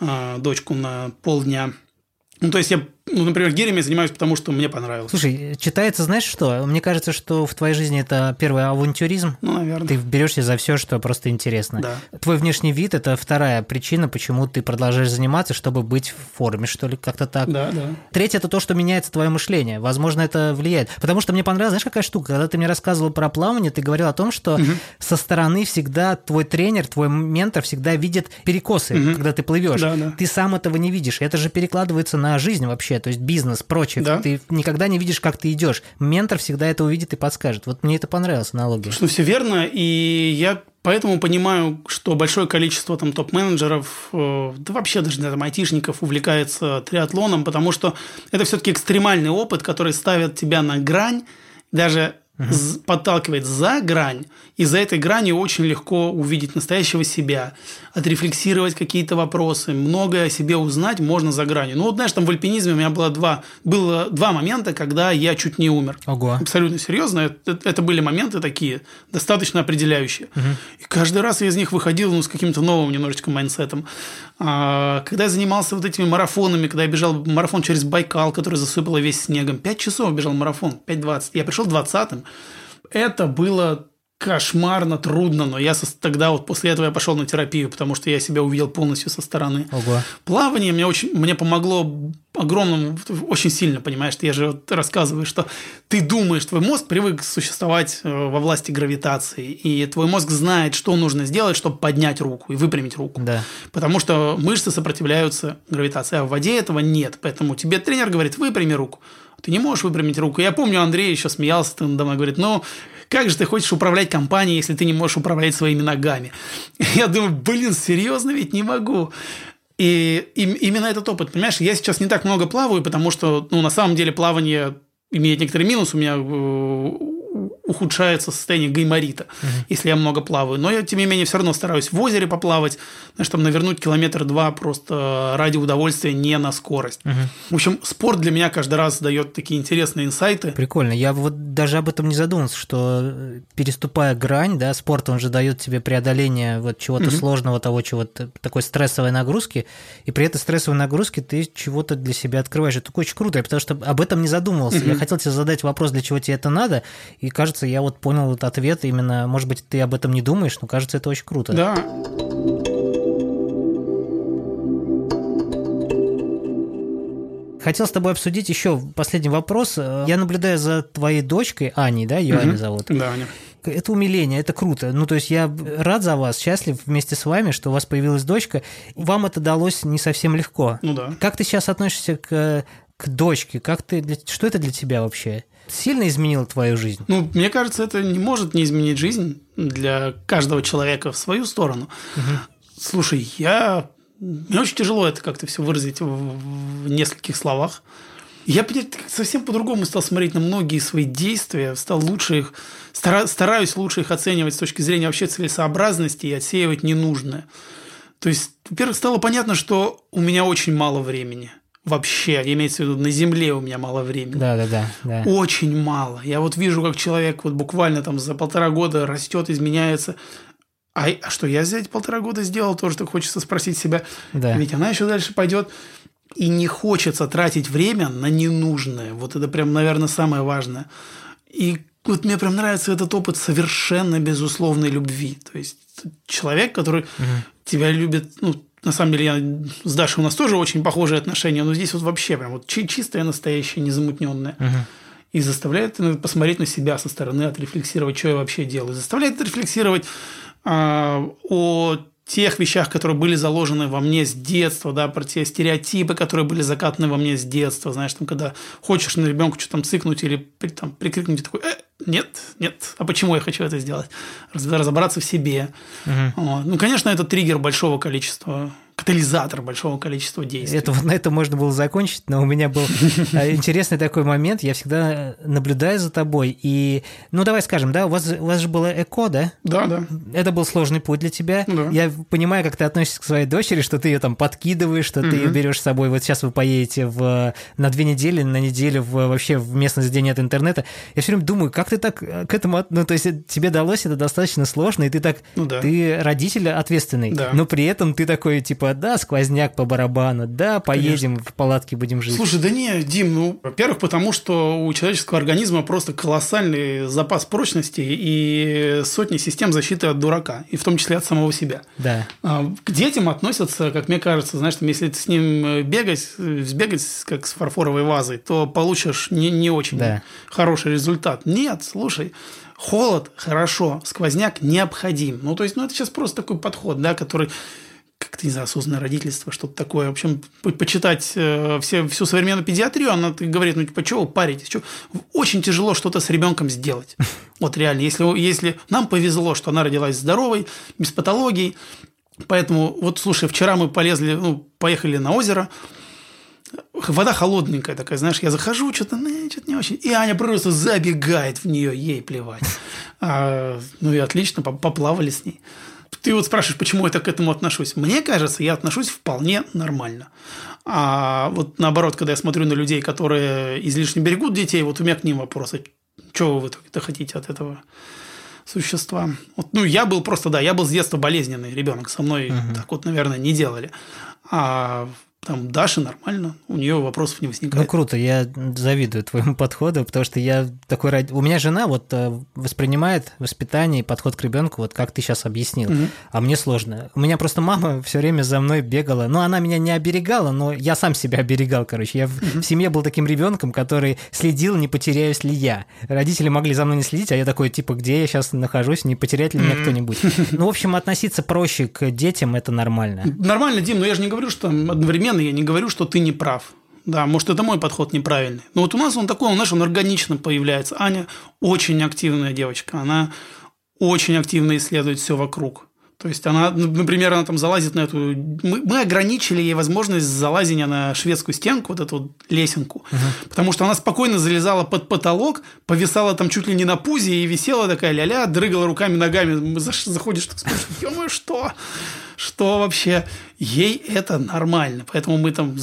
Speaker 2: а, дочку на полдня. Ну, то есть я ну, например, гирями занимаюсь, потому что мне понравилось.
Speaker 1: Слушай, читается, знаешь что? Мне кажется, что в твоей жизни это первый авантюризм.
Speaker 2: Ну, наверное.
Speaker 1: Ты берешься за все, что просто интересно.
Speaker 2: Да.
Speaker 1: Твой внешний вид – это вторая причина, почему ты продолжаешь заниматься, чтобы быть в форме, что ли, как-то так.
Speaker 2: Да, да.
Speaker 1: Третье – это то, что меняется твое мышление. Возможно, это влияет. Потому что мне понравилось, знаешь, какая штука? Когда ты мне рассказывал про плавание, ты говорил о том, что угу. со стороны всегда твой тренер, твой ментор всегда видит перекосы, угу. когда ты плывешь.
Speaker 2: Да, да.
Speaker 1: Ты сам этого не видишь. Это же перекладывается на жизнь вообще, то есть бизнес, прочее. Да. Ты никогда не видишь, как ты идешь. Ментор всегда это увидит и подскажет. Вот мне это понравилось, аналогия.
Speaker 2: Что все верно, и я Поэтому понимаю, что большое количество там топ-менеджеров, э, да вообще даже там айтишников увлекается триатлоном, потому что это все-таки экстремальный опыт, который ставит тебя на грань, даже угу. подталкивает за грань, и за этой гранью очень легко увидеть настоящего себя, отрефлексировать какие-то вопросы, многое о себе узнать можно за гранью. Ну вот знаешь, там в альпинизме у меня было два, было два момента, когда я чуть не умер.
Speaker 1: Ого.
Speaker 2: Абсолютно серьезно. Это, это были моменты такие, достаточно определяющие.
Speaker 1: Угу.
Speaker 2: И каждый раз я из них выходил ну, с каким-то новым немножечко майнсетом. А, когда я занимался вот этими марафонами, когда я бежал марафон через Байкал, который засыпало весь снегом, 5 часов бежал марафон, 5.20. Я пришел 20-м. Это было кошмарно трудно, но я тогда вот после этого я пошел на терапию, потому что я себя увидел полностью со стороны.
Speaker 1: Ого.
Speaker 2: Плавание мне очень мне помогло огромному, очень сильно, понимаешь, я же вот рассказываю, что ты думаешь, твой мозг привык существовать э, во власти гравитации, и твой мозг знает, что нужно сделать, чтобы поднять руку и выпрямить руку.
Speaker 1: Да.
Speaker 2: Потому что мышцы сопротивляются гравитации, а в воде этого нет. Поэтому тебе тренер говорит, выпрями руку. Ты не можешь выпрямить руку. Я помню, Андрей еще смеялся, ты надо мной говорит, ну, как же ты хочешь управлять компанией, если ты не можешь управлять своими ногами? Я думаю, блин, серьезно ведь не могу. И, и именно этот опыт, понимаешь, я сейчас не так много плаваю, потому что, ну, на самом деле плавание имеет некоторый минус. У меня э, ухудшается состояние гайморита, угу. если я много плаваю. Но я, тем не менее, все равно стараюсь в озере поплавать, знаешь, там навернуть километр-два просто ради удовольствия, не на скорость. Угу. В общем, спорт для меня каждый раз дает такие интересные инсайты.
Speaker 1: Прикольно. Я вот даже об этом не задумался, что э, переступая грань, да, спорт, он же дает тебе преодоление вот чего-то угу. сложного, того, чего-то такой стрессовой нагрузки, и при этой стрессовой нагрузке ты чего-то для себя открываешь. Это очень круто, потому что об этом не задумывался. Угу. Я хотел тебе задать вопрос, для чего тебе это надо, и кажется, я вот понял этот ответ именно, может быть, ты об этом не думаешь, но кажется, это очень круто.
Speaker 2: Да.
Speaker 1: Хотел с тобой обсудить еще последний вопрос. Я наблюдаю за твоей дочкой Аней, да, ее угу. Аня зовут.
Speaker 2: Да, Аня.
Speaker 1: Это умиление, это круто. Ну, то есть я рад за вас, счастлив вместе с вами, что у вас появилась дочка. Вам это далось не совсем легко.
Speaker 2: Ну да.
Speaker 1: Как ты сейчас относишься к, к дочке? Как ты, что это для тебя вообще? Сильно изменило твою жизнь?
Speaker 2: Ну, мне кажется, это не может не изменить жизнь для каждого человека в свою сторону. Угу. Слушай, я мне очень тяжело это как-то все выразить в, в нескольких словах. Я совсем по-другому стал смотреть на многие свои действия, стал лучше их, стараюсь лучше их оценивать с точки зрения вообще целесообразности и отсеивать ненужное. То есть, во-первых, стало понятно, что у меня очень мало времени. Вообще, имеется в виду, на Земле у меня мало времени.
Speaker 1: Да, да, да, да.
Speaker 2: Очень мало. Я вот вижу, как человек вот буквально там за полтора года растет, изменяется. А, а что я за эти полтора года сделал, тоже так хочется спросить себя. Да. Ведь она еще дальше пойдет и не хочется тратить время на ненужное. Вот это прям, наверное, самое важное. И вот мне прям нравится этот опыт совершенно безусловной любви. То есть человек, который угу. тебя любит, ну, на самом деле, я с Дашей у нас тоже очень похожие отношения, но здесь вот вообще прям вот чистое, настоящее, незамутненное. Угу. И заставляет посмотреть на себя со стороны, отрефлексировать, что я вообще делаю. Заставляет отрефлексировать э, о тех вещах, которые были заложены во мне с детства, да, про те стереотипы, которые были закатаны во мне с детства, знаешь, там, когда хочешь на ребенка что-то там цикнуть или там, прикрикнуть, такой, э, нет, нет, а почему я хочу это сделать? Разобраться в себе. Угу. Вот. Ну, конечно, это триггер большого количества катализатор большого количества действий.
Speaker 1: Это, вот на это можно было закончить, но у меня был э, интересный такой момент. Я всегда наблюдаю за тобой. И, ну, давай скажем, да, у вас, у вас же было ЭКО, да?
Speaker 2: Да, да.
Speaker 1: Это был сложный путь для тебя. Да. Я понимаю, как ты относишься к своей дочери, что ты ее там подкидываешь, что угу. ты ее берешь с собой. Вот сейчас вы поедете в, на две недели, на неделю в, вообще в местность, где нет интернета. Я все время думаю, как ты так к этому... Ну, то есть тебе далось это достаточно сложно, и ты так... Ну, да. Ты родитель ответственный, да. но при этом ты такой, типа, типа, да, сквозняк по барабану, да, поедем Конечно. в палатке будем жить.
Speaker 2: Слушай, да не, Дим, ну, во-первых, потому что у человеческого организма просто колоссальный запас прочности и сотни систем защиты от дурака, и в том числе от самого себя.
Speaker 1: Да.
Speaker 2: А, к детям относятся, как мне кажется, знаешь, если ты с ним бегать, сбегать как с фарфоровой вазой, то получишь не, не очень да. хороший результат. Нет, слушай, холод хорошо, сквозняк необходим. Ну, то есть, ну, это сейчас просто такой подход, да, который как-то, не знаю, осознанное родительство, что-то такое. В общем, почитать э, все, всю современную педиатрию, она говорит, ну, типа, чего вы паритесь? Чего? Очень тяжело что-то с ребенком сделать. Вот реально, если, если нам повезло, что она родилась здоровой, без патологий, поэтому, вот, слушай, вчера мы полезли, ну, поехали на озеро, вода холодненькая такая, знаешь, я захожу, что-то, ну, что-то не очень. И Аня просто забегает в нее, ей плевать. А, ну и отлично, поплавали с ней. Ты вот спрашиваешь, почему я так к этому отношусь. Мне кажется, я отношусь вполне нормально. А вот наоборот, когда я смотрю на людей, которые излишне берегут детей, вот у меня к ним вопросы. Чего вы итоге хотите от этого существа? Вот, ну, я был просто, да, я был с детства болезненный ребенок. Со мной угу. так вот, наверное, не делали. А там Даша нормально, у нее вопросов не возникает.
Speaker 1: Ну круто, я завидую твоему подходу, потому что я такой... У меня жена вот э, воспринимает воспитание и подход к ребенку, вот как ты сейчас объяснил, угу. а мне сложно. У меня просто мама все время за мной бегала, ну она меня не оберегала, но я сам себя оберегал, короче. Я угу. в семье был таким ребенком, который следил, не потеряюсь ли я. Родители могли за мной не следить, а я такой, типа, где я сейчас нахожусь, не потеряет ли меня кто-нибудь. Ну, в общем, относиться проще к детям – это нормально.
Speaker 2: Нормально, Дим, но я же не говорю, что одновременно я не говорю, что ты не прав. Да, может, это мой подход неправильный. Но вот у нас он такой, он, знаешь, он органично появляется. Аня очень активная девочка. Она очень активно исследует все вокруг. То есть она, например, она там залазит на эту... Мы, мы ограничили ей возможность залазения на шведскую стенку, вот эту вот лесенку, угу. потому что она спокойно залезала под потолок, повисала там чуть ли не на пузе и висела такая ля-ля, дрыгала руками, ногами. Заходишь, так смотришь, ё что? Что вообще? Ей это нормально. Поэтому мы там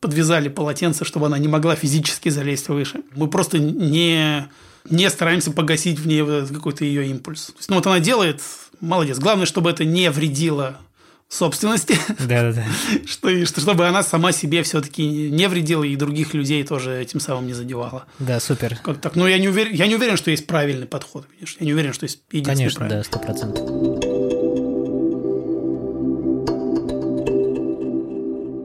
Speaker 2: подвязали полотенце, чтобы она не могла физически залезть выше. Мы просто не не стараемся погасить в ней какой-то ее импульс. То есть, ну, вот она делает, молодец. Главное, чтобы это не вредило собственности.
Speaker 1: Да-да-да.
Speaker 2: Что, что, чтобы она сама себе все-таки не вредила и других людей тоже этим самым не задевала.
Speaker 1: Да, супер.
Speaker 2: Как так? Но я не уверен, я не уверен, что есть правильный подход. Конечно. Я не уверен, что есть единственный
Speaker 1: Конечно,
Speaker 2: правильный.
Speaker 1: да, сто процентов.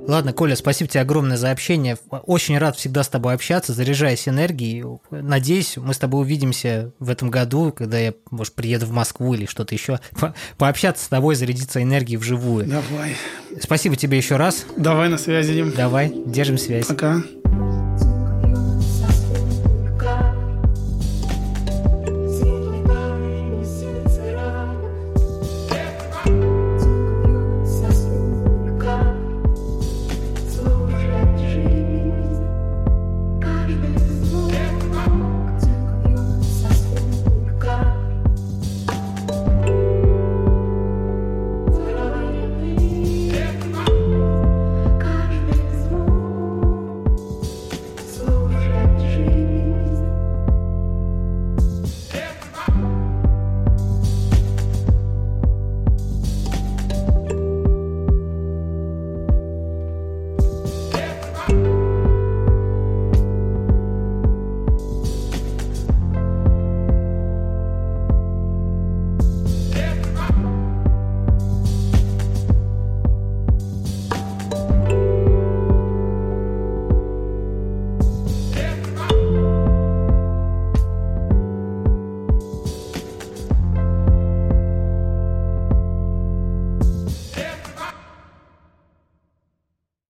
Speaker 1: Ладно, Коля, спасибо тебе огромное за общение. Очень рад всегда с тобой общаться, заряжаясь энергией. Надеюсь, мы с тобой увидимся в этом году, когда я, может, приеду в Москву или что-то еще. По пообщаться с тобой, зарядиться энергией вживую.
Speaker 2: Давай.
Speaker 1: Спасибо тебе еще раз.
Speaker 2: Давай на связи, Дим.
Speaker 1: Давай, держим связь.
Speaker 2: Пока.